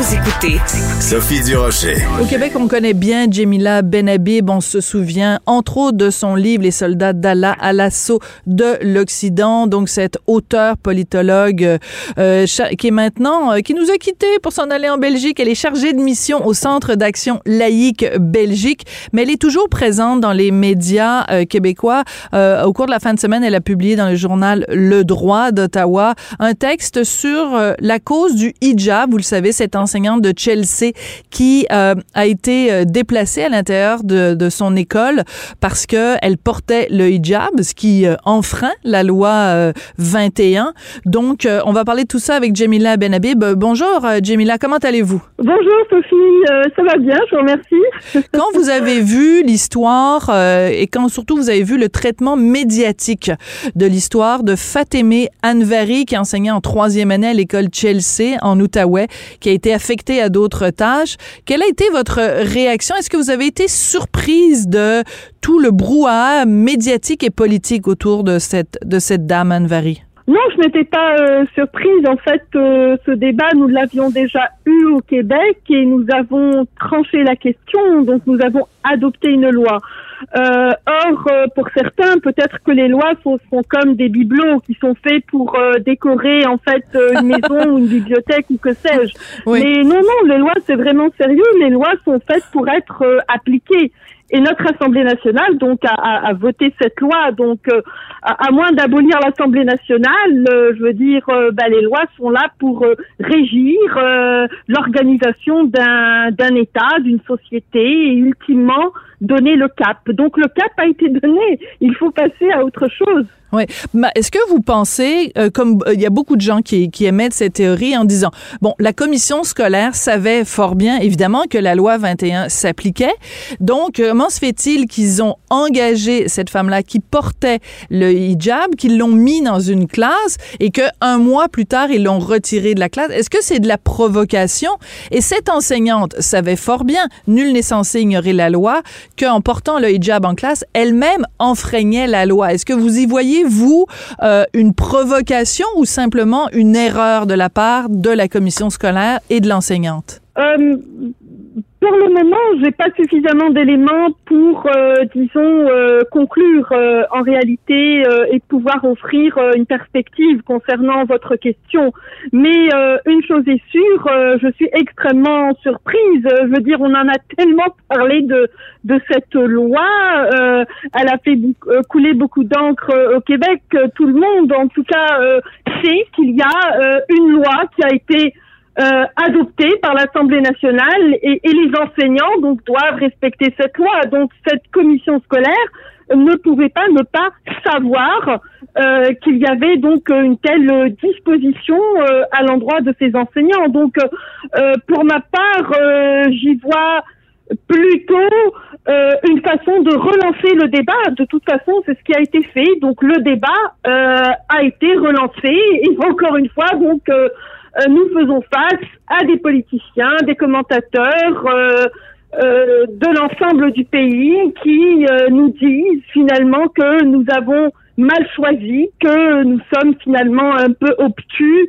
Vous écoutez Sophie Durocher. Au Québec, on connaît bien Jemila Benhabib. On se souvient, entre autres, de son livre Les soldats d'Allah à l'assaut de l'Occident. Donc, cette auteure politologue euh, qui est maintenant, euh, qui nous a quittés pour s'en aller en Belgique. Elle est chargée de mission au Centre d'action laïque Belgique, mais elle est toujours présente dans les médias euh, québécois. au cours de la fin de semaine, elle a publié dans le journal Le Droit d'Ottawa un texte sur la cause du hijab. Vous le savez, c'est enseignante de Chelsea qui euh, a été euh, déplacée à l'intérieur de, de, son école parce que elle portait le hijab, ce qui euh, enfreint la loi 21. Donc, on va parler de tout ça avec Jamila Benhabib. Bonjour, Jamila, comment allez-vous? Bonjour, Sophie. ça va bien, je vous remercie. quand vous avez vu l'histoire et quand surtout vous avez vu le traitement médiatique de l'histoire de Fatemeh Anvari, qui enseignait en troisième année à l'école Chelsea en Outaouais, qui a été affecté à d'autres tâches. Quelle a été votre réaction? Est-ce que vous avez été surprise de tout le brouhaha médiatique et politique autour de cette, de cette dame Anvari? Non, je n'étais pas euh, surprise. En fait, euh, ce débat, nous l'avions déjà eu au Québec et nous avons tranché la question. Donc, nous avons adopté une loi. Euh, or, euh, pour certains, peut-être que les lois sont, comme des bibelots qui sont faits pour euh, décorer en fait une maison ou une bibliothèque ou que sais-je. Mais non, non, les lois c'est vraiment sérieux. Les lois sont faites pour être appliquées. Et notre Assemblée nationale donc a, a, voté cette loi. Donc, euh, à, moins d'abolir l'Assemblée nationale, euh, je veux dire, euh, bah, les lois sont là pour régir l'organisation d'un d'un État, d'une société et ultimement donner le cap. Donc, le cap a été donné. Il faut passer à autre chose. Mais Est-ce que vous pensez, euh, comme euh, il y a beaucoup de gens qui, qui émettent cette théorie en disant, bon, la commission scolaire savait fort bien, évidemment, que la loi 21 s'appliquait. Donc, euh, comment se fait-il qu'ils ont engagé cette femme-là qui portait le hijab, qu'ils l'ont mis dans une classe et que un mois plus tard, ils l'ont retiré de la classe? Est-ce que c'est de la provocation? Et cette enseignante savait fort bien, nul n'est censé ignorer la loi, qu'en portant le hijab en classe, elle-même enfreignait la loi. Est-ce que vous y voyez vous, euh, une provocation ou simplement une erreur de la part de la commission scolaire et de l'enseignante? Euh, pour le moment, j'ai pas suffisamment d'éléments pour, euh, disons, euh, conclure euh, en réalité euh, et pouvoir offrir euh, une perspective concernant votre question. Mais euh, une chose est sûre, je suis extrêmement surprise. Je veux dire, on en a tellement parlé de de cette loi. elle a fait couler beaucoup d'encre au Québec. Tout le monde, en tout cas, sait qu'il y a une loi qui a été euh, adoptée par l'Assemblée nationale et, et les enseignants donc doivent respecter cette loi. Donc cette commission scolaire ne pouvait pas ne pas savoir euh, qu'il y avait donc une telle disposition euh, à l'endroit de ces enseignants. Donc euh, pour ma part, euh, j'y vois plutôt euh, une façon de relancer le débat. De toute façon, c'est ce qui a été fait. Donc le débat euh, a été relancé et encore une fois, donc euh, nous faisons face à des politiciens, des commentateurs. euh, euh, de l'ensemble du pays qui euh, nous disent finalement que nous avons mal choisi, que nous sommes finalement un peu obtus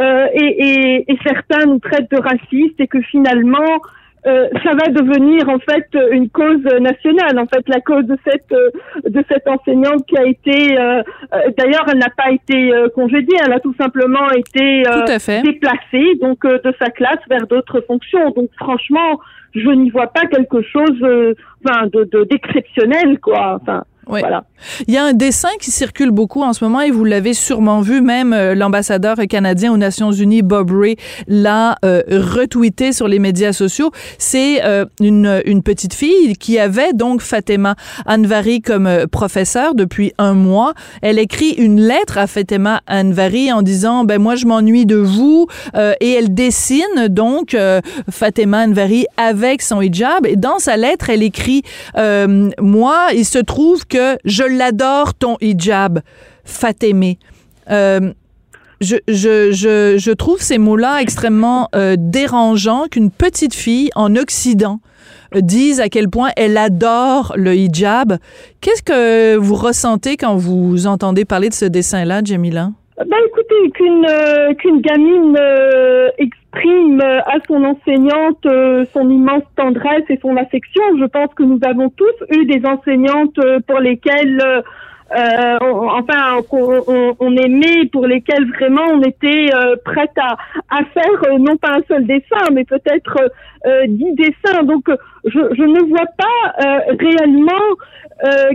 euh, et, et, et certains nous traitent de racistes et que finalement euh, ça va devenir en fait une cause nationale. En fait, la cause de cette euh, de cette enseignante qui a été, euh, euh, d'ailleurs, elle n'a pas été euh, congédiée, elle a tout simplement été euh, Tout à fait. déplacée donc euh, de sa classe vers d'autres fonctions. Donc franchement, je n'y vois pas quelque chose, enfin, de de- d'exceptionnel quoi. Enfin. Oui. Voilà. Il y a un dessin qui circule beaucoup en ce moment et vous l'avez sûrement vu, même euh, l'ambassadeur canadien aux Nations Unies, Bob Ray, l'a euh, retweeté sur les médias sociaux. C'est euh, une, une petite fille qui avait donc Fatima Anvari comme euh, professeur depuis un mois. Elle écrit une lettre à Fatima Anvari en disant, ben moi je m'ennuie de vous euh, et elle dessine donc euh, Fatima Anvari avec son hijab et dans sa lettre elle écrit, euh, moi il se trouve que je l'adore ton hijab, Fatémé. Euh, je, trouve ces mots-là extrêmement euh, dérangeants qu'une petite fille en Occident euh, dise à quel point elle adore le hijab. Qu'est-ce que vous ressentez quand vous entendez parler de ce dessin-là, Jamila? Ben écoutez, qu'une euh, gamine exprime à son enseignante euh, son immense tendresse et son affection, je pense que nous avons tous eu des enseignantes euh, pour lesquelles euh, euh, enfin on, aimait, pour lesquelles vraiment on était prête à, à faire non pas un seul dessin, mais peut-être dix dessins. Donc je, ne vois pas réellement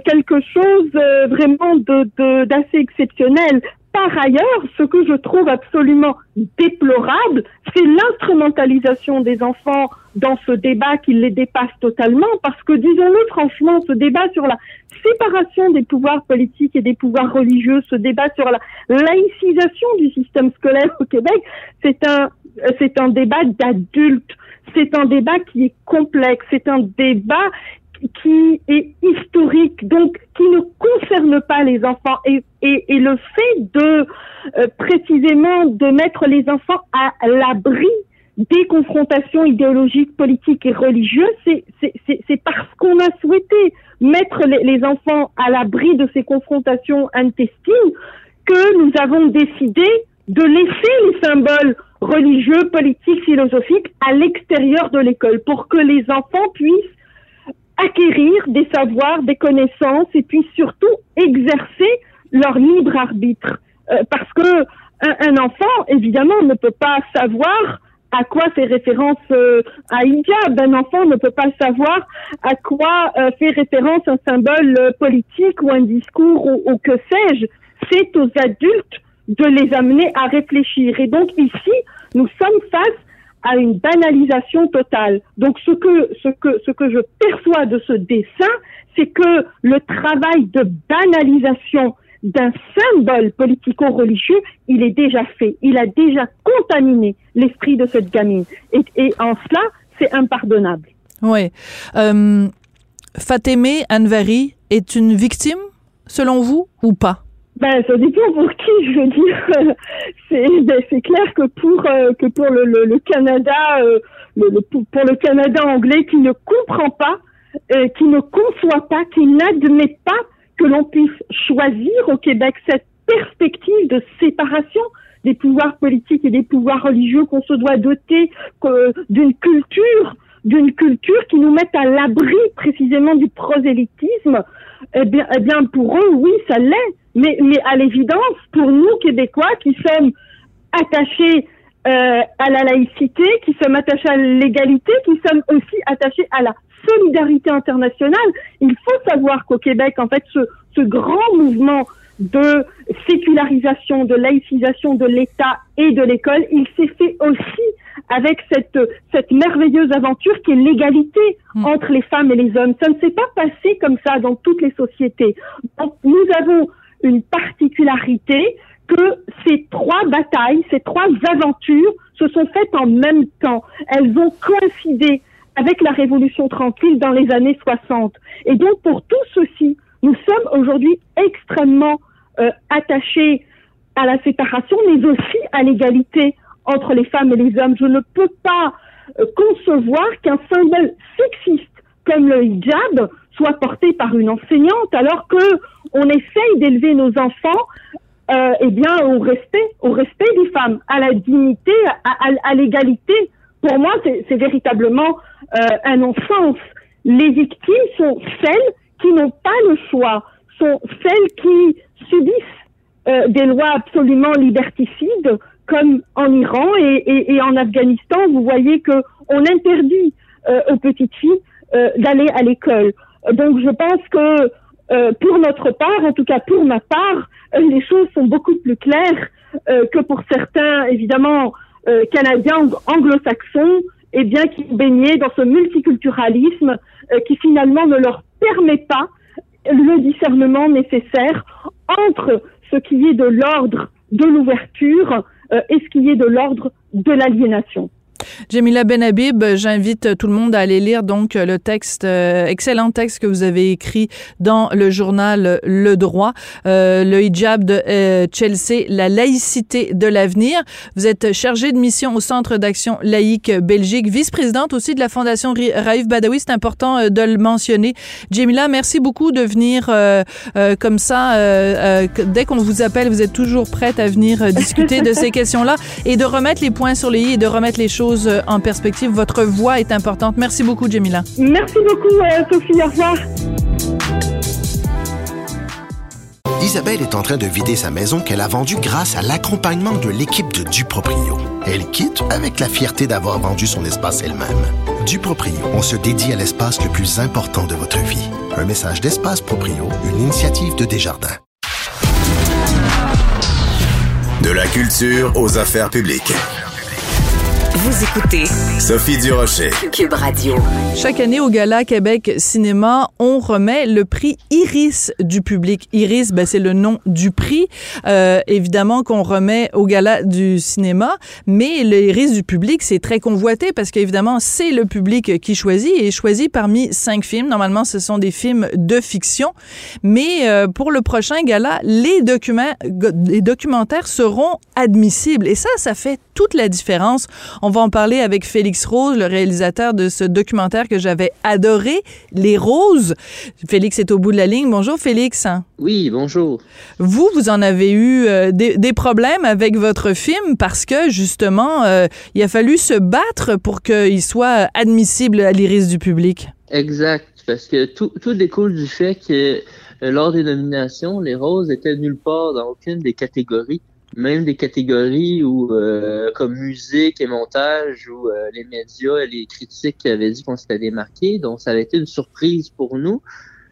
quelque chose vraiment de- d'assez exceptionnel. Par ailleurs, ce que je trouve absolument déplorable, c'est l'instrumentalisation des enfants dans ce débat qui les dépasse totalement, parce que disons-le franchement, ce débat sur la séparation des pouvoirs politiques et des pouvoirs religieux, ce débat sur la laïcisation du système scolaire au Québec, c'est un c'est un débat d'adultes, c'est un débat qui est complexe, c'est un débat qui est historique, donc qui ne concerne pas les enfants. Et, le fait de euh, précisément de mettre les enfants à l'abri des confrontations idéologiques, politiques et religieuses, c'est parce qu'on a souhaité mettre les, les enfants à l'abri de ces confrontations intestines que nous avons décidé de laisser les symboles religieux, politiques, philosophiques à l'extérieur de l'école pour que les enfants puissent acquérir des savoirs, des connaissances et puis surtout exercer leur libre arbitre. Euh, parce que un, enfant, évidemment, ne peut pas savoir à quoi fait référence euh, un hijab. Un enfant ne peut pas savoir à quoi euh, fait référence un symbole euh, politique ou un discours ou, ou que sais-je. C'est aux adultes de les amener à réfléchir. Et donc ici, nous sommes face à une banalisation totale. Donc ce que je perçois de ce dessin, c'est que le travail de banalisation d'un symbole politico-religieux, il est déjà fait. Il a déjà contaminé l'esprit de cette gamine. Et, en cela, c'est impardonnable. Oui. Euh, Anvari est une victime, selon vous, ou pas? Ben, ça dépend pour qui, je veux dire. c'est ben, c'est clair que pour euh, que pour le, le, le Canada, euh, le, le- pour le Canada anglais qui ne comprend pas, euh, qui ne conçoit pas, qui n'admet pas que l'on puisse choisir au Québec cette perspective de séparation des pouvoirs politiques et des pouvoirs religieux qu'on se doit doter d'une culture d'une culture qui nous mette à l'abri précisément du prosélytisme, eh bien, eh pour eux, oui, ça l'est. Mais, à l'évidence, pour nous, Québécois, qui sommes attachés euh, à la laïcité, qui sommes attachés à l'égalité, qui sommes aussi attachés à la solidarité internationale, il faut savoir qu'au Québec, en fait, ce grand mouvement de sécularisation, de laïcisation de l'État et de l'école, il s'est fait aussi avec cette, cette merveilleuse aventure qui est l'égalité entre les femmes et les hommes. Ça ne s'est pas passé comme ça dans toutes les sociétés. Donc, nous avons une particularité que ces trois batailles, ces trois aventures se sont faites en même temps. Elles ont coïncidé avec la Révolution tranquille dans les années 60. Et donc, pour tout ceci, nous sommes aujourd'hui extrêmement euh, attachés à la séparation, mais aussi à l'égalité entre les femmes et les hommes. Je ne peux pas euh, concevoir qu'un symbole sexiste comme le hijab soit porté par une enseignante alors que on essaye d'élever nos enfants euh, eh bien au respect, au respect des femmes, à la dignité, à, à- à l'égalité. Pour moi, c'est véritablement euh, un non-sens. Les victimes sont celles qui n'ont pas le choix, sont celles qui subissent euh, des lois absolument liberticides, comme en Iran et, en Afghanistan. Vous voyez que on interdit euh, aux petites filles euh, d'aller à l'école. Donc, je pense que pour notre part, en tout cas pour ma part, les choses sont beaucoup plus claires que pour certains, évidemment, Canadiens ang- anglo-saxons, et bien qui baigné dans ce multiculturalisme qui finalement ne leur permet pas le discernement nécessaire entre ce qui est de l'ordre de l'ouverture euh, et ce qui est de l'ordre de l'aliénation. Jamila Benhabib, j'invite tout le monde à aller lire donc le texte, euh, excellent texte que vous avez écrit dans le journal Le Droit, euh, le hijab de euh, Chelsea, la laïcité de l'avenir. Vous êtes chargée de mission au Centre d'action laïque Belgique, vice-présidente aussi de la Fondation Raif Badawi, c'est important euh, de le mentionner. Jamila, merci beaucoup de venir euh, comme ça. dès qu'on vous appelle, vous êtes toujours prête à venir discuter de ces questions-là et de remettre les points sur les i et de remettre les choses en perspective. Votre voix est importante. Merci beaucoup, Jamila. Merci beaucoup, euh, Sophie. Au revoir. Isabelle est en train de vider sa maison qu'elle a vendue grâce à l'accompagnement de l'équipe de Duproprio. Elle quitte avec la fierté d'avoir vendu son espace elle-même. Duproprio, on se dédie à l'espace le plus important de votre vie. Un message d'Espace Proprio, une initiative de Desjardins. De la culture aux affaires publiques. Vous écoutez Sophie Durocher. Cube Radio. Chaque année au Gala Québec Cinéma, on remet le prix Iris du public. Iris, ben, c'est le nom du prix, euh, évidemment qu'on remet au Gala du cinéma, mais le Iris du public, c'est très convoité parce qu'évidemment, c'est le public qui choisit et choisit parmi cinq films. Normalement, ce sont des films de fiction, mais euh, pour le prochain Gala, les, documents, les documentaires seront admissibles et ça, ça fait toute la différence. On va en parler avec Félix Rose, le réalisateur de ce documentaire que j'avais adoré, Les Roses. Félix est au bout de la ligne. Bonjour Félix. Oui, bonjour. Vous, vous en avez eu euh, des, des problèmes avec votre film parce que justement, euh, il a fallu se battre pour qu'il soit admissible à l'iris du public. Exact, parce que tout, tout découle du fait que euh, lors des nominations, les roses étaient nulle part dans aucune des catégories même des catégories où, euh, comme musique et montage, où euh, les médias et les critiques avaient dit qu'on s'était démarqué. Donc, ça avait été une surprise pour nous.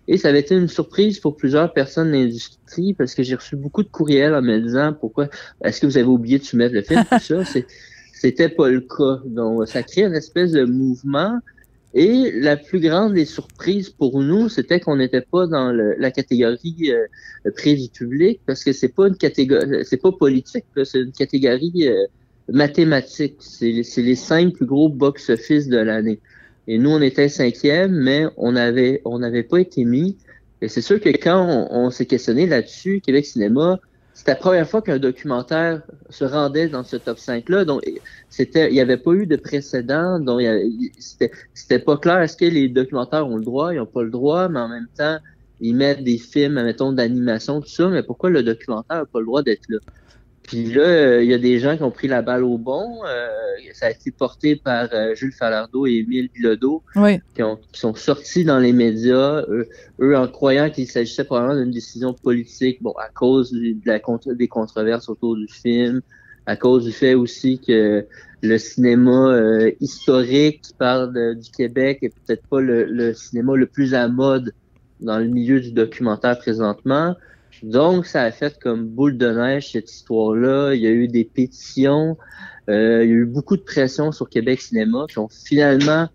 Et ça avait été une surprise pour plusieurs personnes de l'industrie parce que j'ai reçu beaucoup de courriels en me disant pourquoi est-ce que vous avez oublié de soumettre le film, tout ça? C'est- C'était pas le cas. Donc, ça crée une espèce de mouvement. Et la plus grande des surprises pour nous, c'était qu'on n'était pas dans le- la catégorie euh, prix du public parce que c'est pas une catégorie, c'est pas politique, c'est une catégorie euh, mathématique. C'est les- c'est les cinq plus gros box-office de l'année. Et nous, on était cinquième, mais on avait on n'avait pas été mis. Et c'est sûr que quand on, on s'est questionné là-dessus, Québec Cinéma, c'était la première fois qu'un documentaire se rendait dans ce top 5-là. Donc, c'était, il n'y avait pas eu de précédent. Donc, c'était pas clair. Est-ce que les documentaires ont le droit? Ils n'ont pas le droit, mais en même temps, ils mettent des films, mettons, d'animation, tout ça. Mais pourquoi le documentaire n'a pas le droit d'être là? Puis là, euh, il y a des gens qui ont pris la balle au bon. Euh, ça a été porté par euh, Jules Falardeau et Émile Bilodeau Oui. qui, ont- qui sont sortis dans les médias, eux, eux en croyant qu'il s'agissait probablement d'une décision politique, bon, à cause de la des controverses autour du film, à cause du fait aussi que le cinéma euh, historique qui parle de- du Québec est peut-être pas le, le cinéma le plus à mode dans le milieu du documentaire présentement. Donc, ça a fait comme boule de neige cette histoire-là. Il y a eu des pétitions, euh, il y a eu beaucoup de pression sur Québec Cinéma qui ont finalement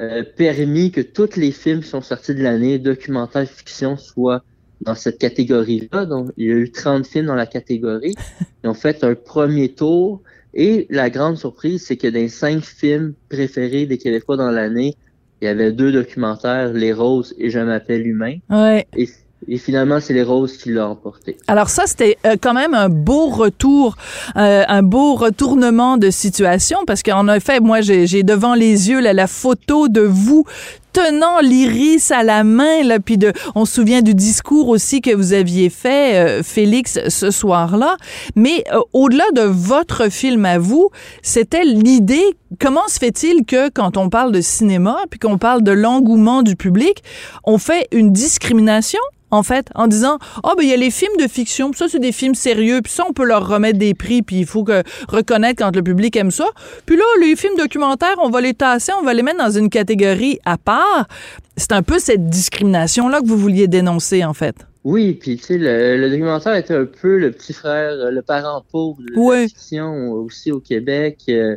euh, permis que tous les films qui sont sortis de l'année, documentaire fiction, soient dans cette catégorie-là. Donc, il y a eu 30 films dans la catégorie. Ils ont fait un premier tour. Et la grande surprise, c'est que les cinq films préférés des Québécois dans l'année, il y avait deux documentaires, Les Roses et Je m'appelle Humain. Ouais. Et, et finalement, c'est Les Roses qui l'ont emporté. Alors ça, c'était euh, quand même un beau retour, euh, un beau retournement de situation, parce qu'en effet, moi, j'ai devant les yeux la photo de vous tenant l'iris à la main, là, puis de, on se souvient du discours aussi que vous aviez fait, euh, Félix, ce soir-là. Mais euh, au-delà de votre film à vous, c'était l'idée, comment se fait-il que quand on parle de cinéma, puis qu'on parle de l'engouement du public, on fait une discrimination en fait, en disant ah ben il y a les films de fiction, puis ça c'est des films sérieux, puis ça on peut leur remettre des prix, puis il faut que reconnaître quand le public aime ça. Puis là les films documentaires, on va les tasser, on va les mettre dans une catégorie à part. C'est un peu cette discrimination là que vous vouliez dénoncer en fait. Oui, puis tu sais, le, le documentaire était un peu le petit frère, euh, le parent pauvre de la fiction aussi au Québec. Euh,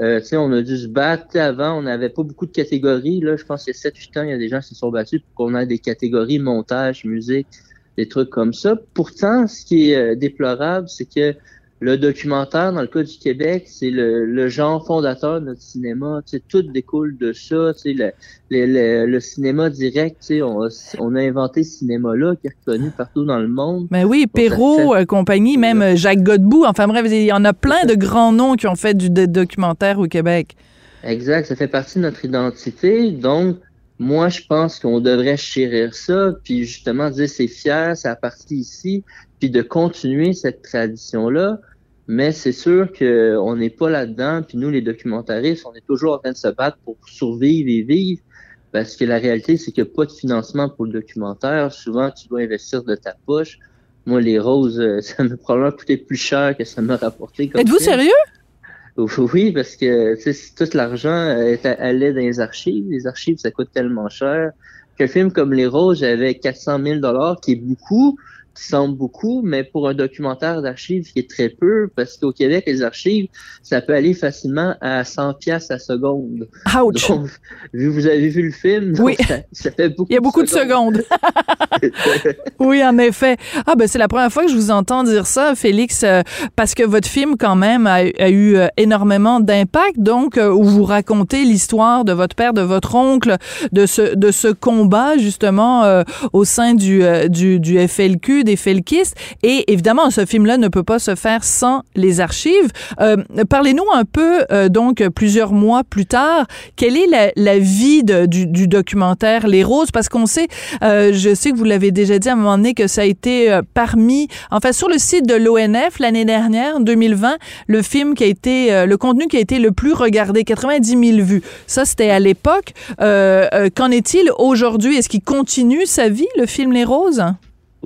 euh, tu sais, on a dû se battre. Avant, on n'avait pas beaucoup de catégories. Là, je pense qu'il y a 7-8 ans, il y a des gens qui se sont battus pour qu'on ait des catégories montage, musique, des trucs comme ça. Pourtant, ce qui est euh, déplorable, c'est que le documentaire, dans le cas du Québec, c'est le, le genre fondateur de notre cinéma. Tu sais, tout découle de ça. Le, le, cinéma direct, on, a, on a inventé ce cinéma-là qui est reconnu partout dans le monde. Mais oui, Donc, ça Perrault, fait- euh, compagnie, même euh, Jacques Godbout, enfin bref, il y en a plein de grands noms qui ont fait du documentaire au Québec. Exact, ça fait partie de notre identité. Donc, moi, je pense qu'on devrait chérir ça, puis justement dire c'est fier, ça a parti ici, puis de continuer cette tradition-là. Mais c'est sûr qu'on n'est pas là-dedans, puis nous, les documentaristes, on est toujours en train de se battre pour survivre et vivre, parce que la réalité, c'est qu'il n'y a pas de financement pour le documentaire. Souvent, tu dois investir de ta poche. Moi, les roses, euh, ça m'a probablement coûté plus cher que ça m'a rapporté. Êtes-vous sérieux? Oui, parce que tout l'argent euh, allait dans les archives. Les archives, ça coûte tellement cher. Qu'un film comme Les Roses, j'avais 400 000 dollars, qui est beaucoup, semble beaucoup, mais pour un documentaire d'archives, qui est très peu, parce qu'au Québec, les archives, ça peut aller facilement à 100 pièces à seconde. Ouch! Donc, vu vous avez vu le film, donc Oui. ça, ça fait beaucoup. Il y a beaucoup de secondes. oui, en effet. Ah ben c'est la première fois que je vous entends dire ça, Félix, euh, parce que votre film quand même a, a eu euh, énormément d'impact. Donc, euh, où vous racontez l'histoire de votre père, de votre oncle, de ce de ce combat justement au sein du, du du FLQ, des Felkistes. Et évidemment, ce film-là ne peut pas se faire sans les archives. Euh, Parlez-nous un peu euh, donc plusieurs mois plus tard, quelle est la, vie du, documentaire Les Roses? Parce qu'on sait, euh, je sais que vous l'avez déjà dit à un moment donné que ça a été parmi, enfin sur le site de l'ONF l'année dernière, en 2020, le film qui a été, le contenu qui a été le plus regardé, 90 000 vues. Ça, c'était à l'époque. Qu'en est-il aujourd'hui? Est-ce qu'il continue sa vie, le film Les Roses?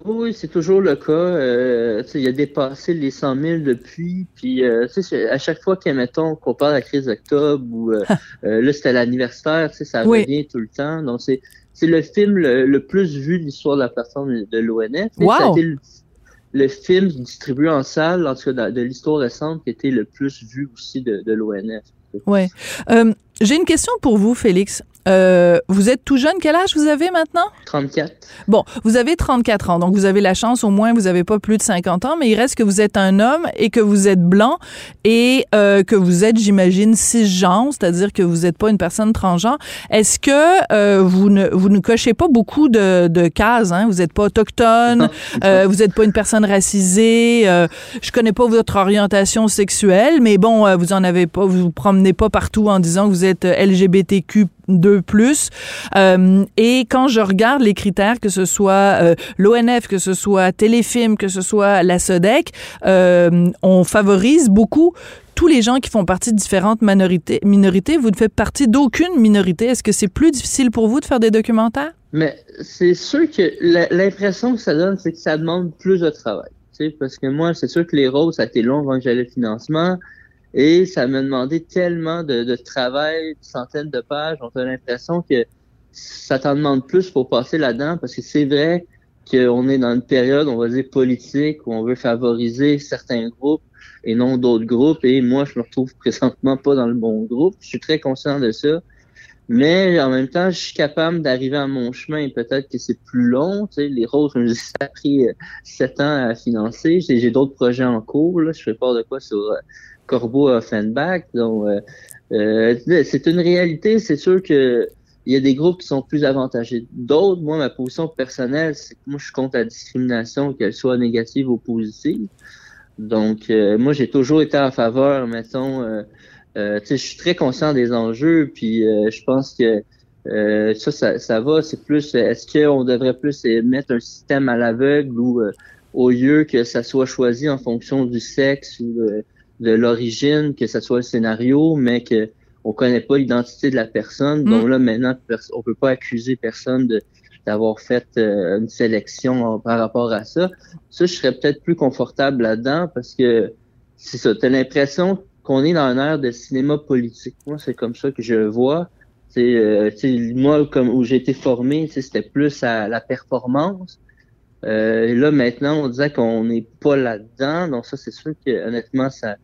Oui, c'est toujours le cas. Euh, il a dépassé les 100 000 depuis. Puis, euh, à chaque fois qu'on qu'on parle de la crise d'octobre ou euh, euh, là, c'était l'anniversaire, ça Oui. revient tout le temps. Donc, c'est c'est le film le, le plus vu de l'histoire de la plateforme de l'ONF. Wow! Le, le film distribué en salle, en tout cas de, de l'histoire récente, qui était le plus vu aussi de, de l'ONF. Euh, J'ai une question pour vous, Félix. Euh, vous êtes tout jeune. Quel âge vous avez maintenant? 34. Bon, vous avez 34 ans, donc vous avez la chance, au moins, vous n'avez pas plus de 50 ans, mais il reste que vous êtes un homme et que vous êtes blanc et euh, que vous êtes, j'imagine, cisgenre, c'est-à-dire que vous n'êtes pas une personne transgenre. Est-ce que euh, vous, ne, vous ne cochez pas beaucoup de, de cases? Hein? Vous n'êtes pas autochtone, euh, vous n'êtes pas une personne racisée, euh, je connais pas votre orientation sexuelle, mais bon, euh, vous en avez pas, vous vous promenez pas partout en disant que vous êtes euh, LGBTQ 2+. Euh, et quand je regarde les critères, que ce soit euh, l'ONF, que ce soit Téléfilm, que ce soit la SODEC, euh, on favorise beaucoup tous les gens qui font partie de différentes minorités. Vous ne faites partie d'aucune minorité. Est-ce que c'est plus difficile pour vous de faire des documentaires? Mais c'est sûr que l'impression que ça donne, c'est que ça demande plus de travail. Parce que moi, c'est sûr que les rôles, ça a été long avant que j'allais le financement. Et ça m'a demandé tellement de, de travail, centaines de pages. On a l'impression que ça t'en demande plus pour passer là-dedans, parce que c'est vrai qu'on est dans une période, on va dire, politique, où on veut favoriser certains groupes et non d'autres groupes. Et moi, je me retrouve présentement pas dans le bon groupe. Je suis très conscient de ça. Mais en même temps, je suis capable d'arriver à mon chemin. Peut-être que c'est plus long. Tu sais, les roses, ça a pris euh, sept ans à financer. J'ai d'autres projets en cours. Là. Je fais pas de quoi sur euh, Corbeau Offenbach. Donc, euh, euh, c'est une réalité. C'est sûr que il y a des groupes qui sont plus avantagés. D'autres, moi, ma position personnelle, c'est que moi, je suis contre la discrimination, qu'elle soit négative ou positive. Donc, euh, moi, j'ai toujours été en faveur, mettons, je suis très conscient des enjeux, puis je pense que ça, ça, ça va. C'est plus, est-ce qu'on devrait plus mettre un système à l'aveugle ou au lieu que ça soit choisi en fonction du sexe ou de, l'origine, que ça soit le scénario, mais que on connaît pas l'identité de la personne. Donc là, maintenant, on peut pas accuser personne de d'avoir fait euh, une sélection en- par rapport à ça. Ça, je serais peut-être plus confortable là-dedans parce que c'est ça. T'as l'impression qu'on est dans une ère de cinéma politique. Moi, c'est comme ça que je le vois. C'est euh, tu sais, moi comme où j'ai été formé, c'était plus à la performance. Euh, et là maintenant, on disait qu'on n'est pas là-dedans. Donc ça, c'est sûr que honnêtement, ça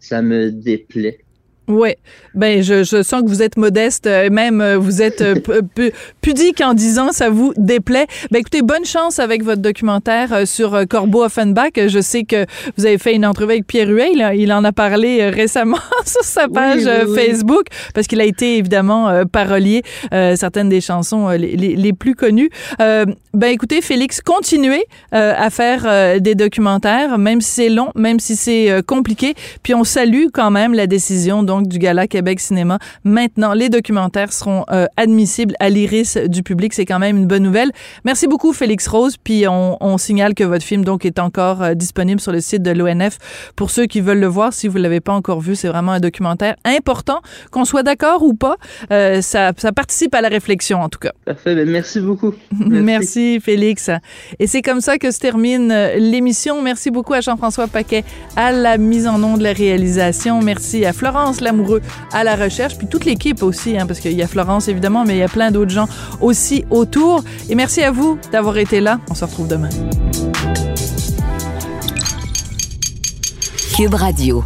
ça me déplaît. Oui. Ben, je, je sens que vous êtes modeste, euh, même euh, vous êtes euh, pu- pu- pudique en disant ça vous déplaît. Ben, écoutez, bonne chance avec votre documentaire sur Corbeau Offenbach. Je sais que vous avez fait une entrevue avec Pierre Huet. Il, en a parlé récemment sur sa page oui, oui. Facebook parce qu'il a été évidemment parolier euh, certaines des chansons les, les- les plus connues. Euh, ben, écoutez, Félix, continuez euh, à faire des documentaires, même si c'est long, même si c'est compliqué. Puis on salue quand même la décision donc du Gala Québec Cinéma. Maintenant, les documentaires seront euh, admissibles à l'iris du public. C'est quand même une bonne nouvelle. Merci beaucoup, Félix Rose. Puis on, on signale que votre film donc est encore euh, disponible sur le site de l'ONF pour ceux qui veulent le voir. Si vous l'avez pas encore vu, c'est vraiment un documentaire important. Qu'on soit d'accord ou pas, euh, ça, ça participe à la réflexion en tout cas. Parfait. Ben, merci beaucoup. Merci. Félix. Et c'est comme ça que se termine l'émission. Merci beaucoup à Jean-François Paquet à la mise en onde de la réalisation. Merci à Florence Lamoureux à la recherche, puis toute l'équipe aussi, hein, parce qu'il y a Florence évidemment, mais il y a plein d'autres gens aussi autour. Et merci à vous d'avoir été là. On se retrouve demain. Cube Radio.